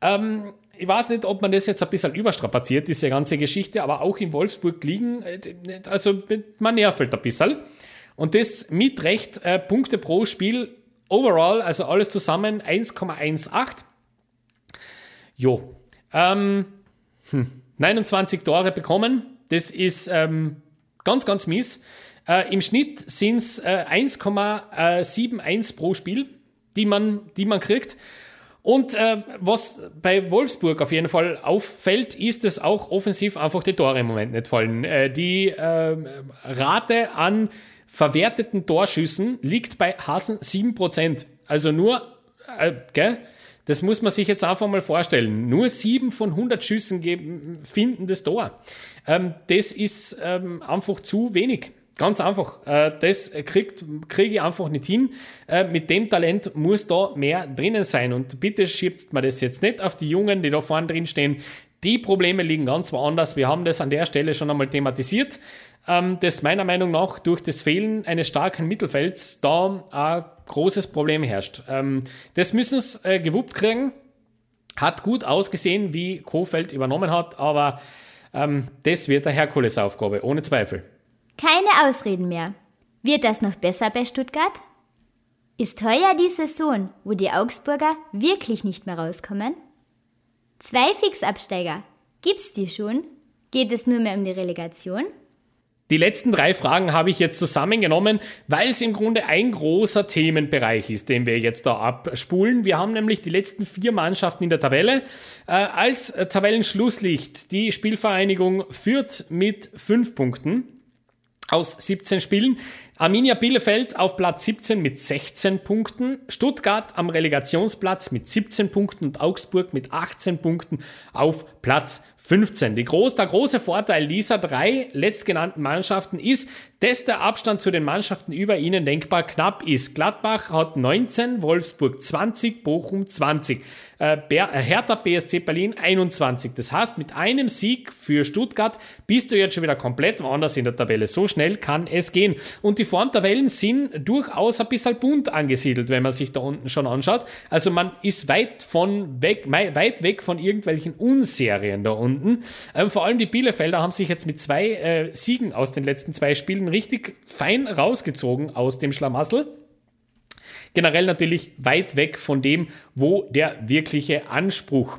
Ähm, ich weiß nicht, ob man das jetzt ein bisschen überstrapaziert, diese ganze Geschichte, aber auch in Wolfsburg liegen, äh, also man nervelt ein bisschen. Und das mit Recht äh, Punkte pro Spiel overall, also alles zusammen 1,18. Jo. Ähm, hm, 29 Tore bekommen. Das ist ähm, ganz, ganz mies. Äh, Im Schnitt sind es äh, 1,71 pro Spiel, die man, die man kriegt. Und äh, was bei Wolfsburg auf jeden Fall auffällt, ist, dass auch offensiv einfach die Tore im Moment nicht fallen. Äh, die äh, Rate an verwerteten Torschüssen liegt bei Hasen 7%. Also nur, äh, gell? Das muss man sich jetzt einfach mal vorstellen. Nur 7 von 100 Schüssen geben, finden das Tor. Ähm, das ist ähm, einfach zu wenig. Ganz einfach. Äh, das kriege krieg ich einfach nicht hin. Äh, mit dem Talent muss da mehr drinnen sein. Und bitte schiebt man das jetzt nicht auf die Jungen, die da vorne drin stehen. Die Probleme liegen ganz woanders. Wir haben das an der Stelle schon einmal thematisiert ähm, das meiner Meinung nach durch das Fehlen eines starken Mittelfelds da ein großes Problem herrscht. Ähm, das müssen sie äh, gewuppt kriegen. Hat gut ausgesehen, wie Kofeld übernommen hat, aber ähm, das wird eine Herkulesaufgabe, ohne Zweifel. Keine Ausreden mehr. Wird das noch besser bei Stuttgart? Ist heuer die Saison, wo die Augsburger wirklich nicht mehr rauskommen? Zwei Fixabsteiger. Gibt's die schon? Geht es nur mehr um die Relegation? Die letzten drei Fragen habe ich jetzt zusammengenommen, weil es im Grunde ein großer Themenbereich ist, den wir jetzt da abspulen. Wir haben nämlich die letzten vier Mannschaften in der Tabelle. Äh, als Tabellenschlusslicht die Spielvereinigung führt mit fünf Punkten aus 17 Spielen. Arminia Bielefeld auf Platz 17 mit 16 Punkten, Stuttgart am Relegationsplatz mit 17 Punkten und Augsburg mit 18 Punkten auf Platz 15. Die groß, der große Vorteil dieser drei letztgenannten Mannschaften ist, dass der Abstand zu den Mannschaften über ihnen denkbar knapp ist. Gladbach hat 19, Wolfsburg 20, Bochum 20, äh, äh, Hertha BSC Berlin 21. Das heißt, mit einem Sieg für Stuttgart bist du jetzt schon wieder komplett woanders in der Tabelle. So schnell kann es gehen. Und die Formtabellen sind durchaus ein bisschen bunt angesiedelt, wenn man sich da unten schon anschaut. Also man ist weit von weg, weit weg von irgendwelchen Unserien da unten. Ähm, vor allem die Bielefelder haben sich jetzt mit zwei äh, Siegen aus den letzten zwei Spielen richtig fein rausgezogen aus dem Schlamassel. Generell natürlich weit weg von dem, wo der wirkliche Anspruch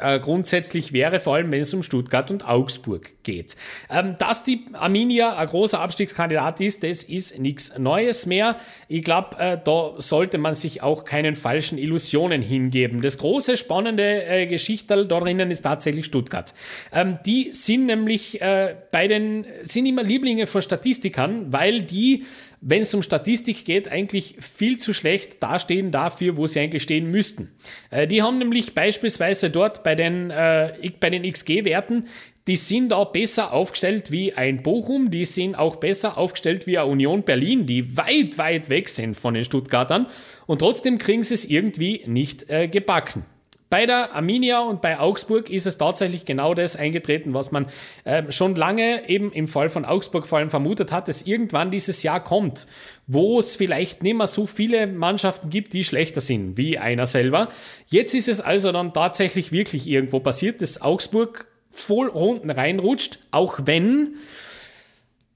äh, grundsätzlich wäre, vor allem wenn es um Stuttgart und Augsburg geht. Ähm, dass die Arminia ein großer Abstiegskandidat ist, das ist nichts Neues mehr. Ich glaube, äh, da sollte man sich auch keinen falschen Illusionen hingeben. Das große, spannende äh, Geschichterl drinnen ist tatsächlich Stuttgart. Ähm, die sind nämlich äh, bei den, sind immer Lieblinge von Statistikern, weil die wenn es um Statistik geht, eigentlich viel zu schlecht dastehen dafür, wo sie eigentlich stehen müssten. Äh, die haben nämlich beispielsweise dort bei den, äh, bei den XG-Werten, die sind auch besser aufgestellt wie ein Bochum, die sind auch besser aufgestellt wie eine Union Berlin, die weit, weit weg sind von den Stuttgartern und trotzdem kriegen sie es irgendwie nicht äh, gebacken. Bei der Arminia und bei Augsburg ist es tatsächlich genau das eingetreten, was man äh, schon lange eben im Fall von Augsburg vor allem vermutet hat, dass irgendwann dieses Jahr kommt, wo es vielleicht nicht mehr so viele Mannschaften gibt, die schlechter sind wie einer selber. Jetzt ist es also dann tatsächlich wirklich irgendwo passiert, dass Augsburg voll unten reinrutscht, auch wenn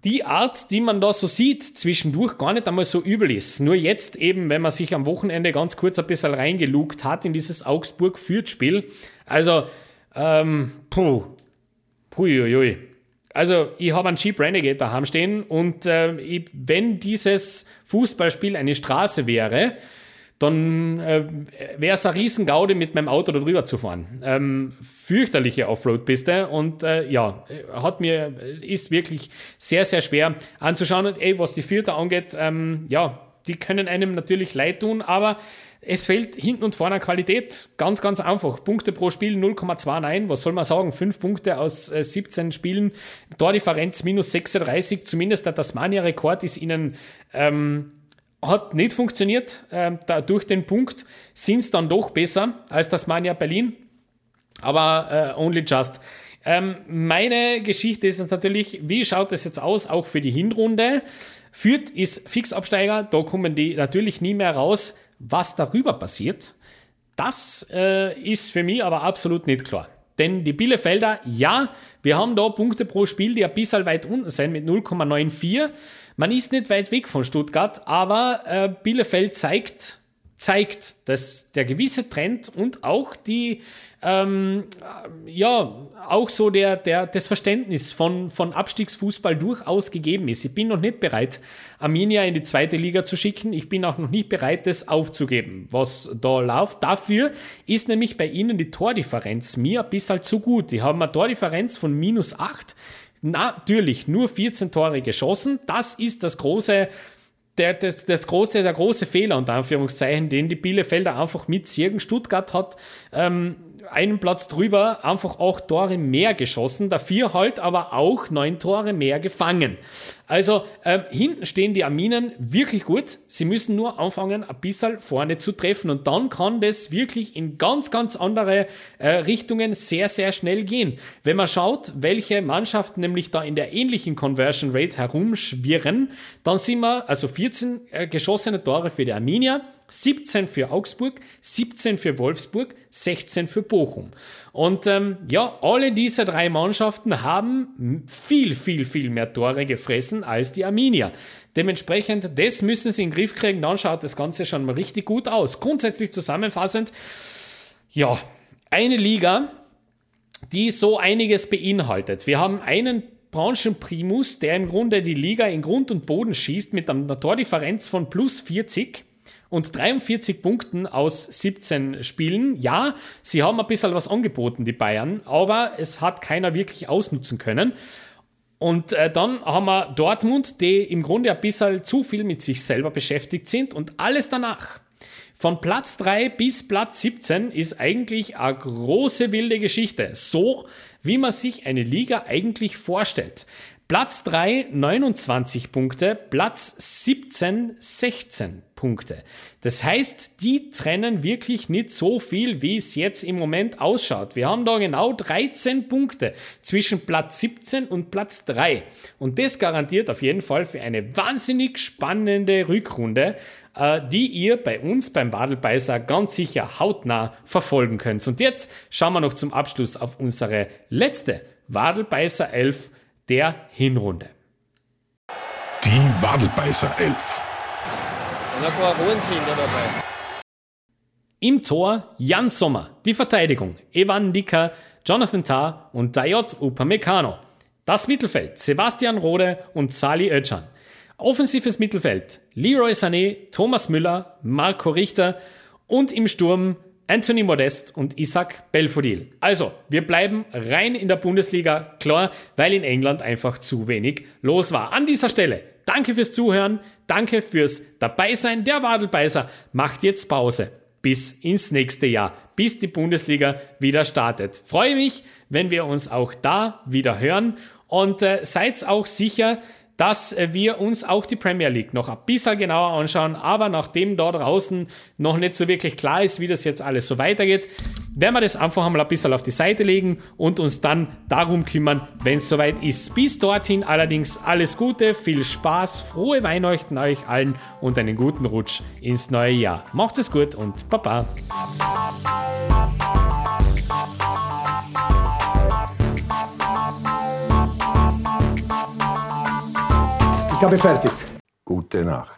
die Art, die man da so sieht, zwischendurch gar nicht einmal so übel ist. Nur jetzt eben, wenn man sich am Wochenende ganz kurz ein bisschen reingelugt hat in dieses Augsburg-Fürth-Spiel. Also, ähm, puh, puiuiui. Also, ich habe einen Jeep Renegade daheim stehen und äh, ich, wenn dieses Fußballspiel eine Straße wäre, dann äh, wäre es ein Riesengaude, mit meinem Auto da drüber zu fahren. Ähm, fürchterliche Offroad-Piste und äh, ja, hat mir, ist wirklich sehr, sehr schwer anzuschauen. Und ey, was die Vierter angeht, ähm, ja, die können einem natürlich leid tun, aber es fehlt hinten und vorne Qualität. Ganz, ganz einfach. Punkte pro Spiel 0,29. Was soll man sagen? Fünf Punkte aus äh, 17 Spielen. Tordifferenz minus 36. Zumindest der Tasmania-Rekord ist ihnen ähm, hat nicht funktioniert. Ähm, da, durch den Punkt sind es dann doch besser als das Mania Berlin. Aber äh, only just. Ähm, meine Geschichte ist natürlich, wie schaut es jetzt aus, auch für die Hinrunde? Fürth ist Fixabsteiger, da kommen die natürlich nie mehr raus. Was darüber passiert, das äh, ist für mich aber absolut nicht klar. Denn die Bielefelder, ja, wir haben da Punkte pro Spiel, die ein bisschen weit unten sind mit 0,94. Man ist nicht weit weg von Stuttgart, aber äh, Bielefeld zeigt, zeigt, dass der gewisse Trend und auch die, ähm, ja, auch so der, der, das Verständnis von, von Abstiegsfußball durchaus gegeben ist. Ich bin noch nicht bereit, Arminia in die zweite Liga zu schicken. Ich bin auch noch nicht bereit, das aufzugeben, was da läuft. Dafür ist nämlich bei ihnen die Tordifferenz mir ein bisschen zu gut. Die haben eine Tordifferenz von minus 8 natürlich nur 14 Tore geschossen. Das ist das große, der, das, das große, der große Fehler, unter Anführungszeichen, den die Bielefelder einfach mitziehen. Stuttgart hat ähm, einen Platz drüber einfach auch Tore mehr geschossen, dafür halt aber auch neun Tore mehr gefangen. Also ähm, hinten stehen die Arminen wirklich gut. Sie müssen nur anfangen, ein bisschen vorne zu treffen und dann kann das wirklich in ganz, ganz andere äh, Richtungen sehr, sehr schnell gehen. Wenn man schaut, welche Mannschaften nämlich da in der ähnlichen Conversion Rate herumschwirren, dann sind wir also 14 äh, geschossene Tore für die Arminia, 17 für Augsburg, 17 für Wolfsburg, 16 für Bochum. Und ähm, ja, alle diese drei Mannschaften haben viel, viel, viel mehr Tore gefressen als die Arminia. Dementsprechend, das müssen sie in den Griff kriegen, dann schaut das Ganze schon mal richtig gut aus. Grundsätzlich zusammenfassend, ja, eine Liga, die so einiges beinhaltet. Wir haben einen Branchenprimus, der im Grunde die Liga in Grund und Boden schießt mit einer Tordifferenz von plus 40 und 43 Punkten aus 17 Spielen. Ja, sie haben ein bisschen was angeboten, die Bayern, aber es hat keiner wirklich ausnutzen können. Und äh, dann haben wir Dortmund, die im Grunde ein bisschen zu viel mit sich selber beschäftigt sind und alles danach. Von Platz 3 bis Platz 17 ist eigentlich eine große wilde Geschichte. So wie man sich eine Liga eigentlich vorstellt. Platz 3 29 Punkte, Platz 17 16 Punkte. Das heißt, die trennen wirklich nicht so viel, wie es jetzt im Moment ausschaut. Wir haben da genau 13 Punkte zwischen Platz 17 und Platz 3. Und das garantiert auf jeden Fall für eine wahnsinnig spannende Rückrunde, äh, die ihr bei uns beim Badelbeißer ganz sicher hautnah verfolgen könnt. Und jetzt schauen wir noch zum Abschluss auf unsere letzte Wadelbeißer 11 der Hinrunde. Die Wadelbeißer 11. Im Tor Jan Sommer, die Verteidigung Evan Dicker, Jonathan Tah und Dayot Upamecano. Das Mittelfeld Sebastian Rode und Sali Özcan. Offensives Mittelfeld Leroy Sané, Thomas Müller, Marco Richter und im Sturm Anthony Modest und Isaac Belfodil. Also, wir bleiben rein in der Bundesliga, klar, weil in England einfach zu wenig los war. An dieser Stelle, danke fürs Zuhören, danke fürs Dabeisein. Der Wadelbeißer macht jetzt Pause bis ins nächste Jahr, bis die Bundesliga wieder startet. Freue mich, wenn wir uns auch da wieder hören und äh, seid auch sicher, dass wir uns auch die Premier League noch ein bisschen genauer anschauen. Aber nachdem da draußen noch nicht so wirklich klar ist, wie das jetzt alles so weitergeht, werden wir das einfach einmal ein bisschen auf die Seite legen und uns dann darum kümmern, wenn es soweit ist. Bis dorthin allerdings alles Gute, viel Spaß, frohe Weihnachten euch allen und einen guten Rutsch ins neue Jahr. Macht es gut und Baba. Ich habe fertig. Gute Nacht.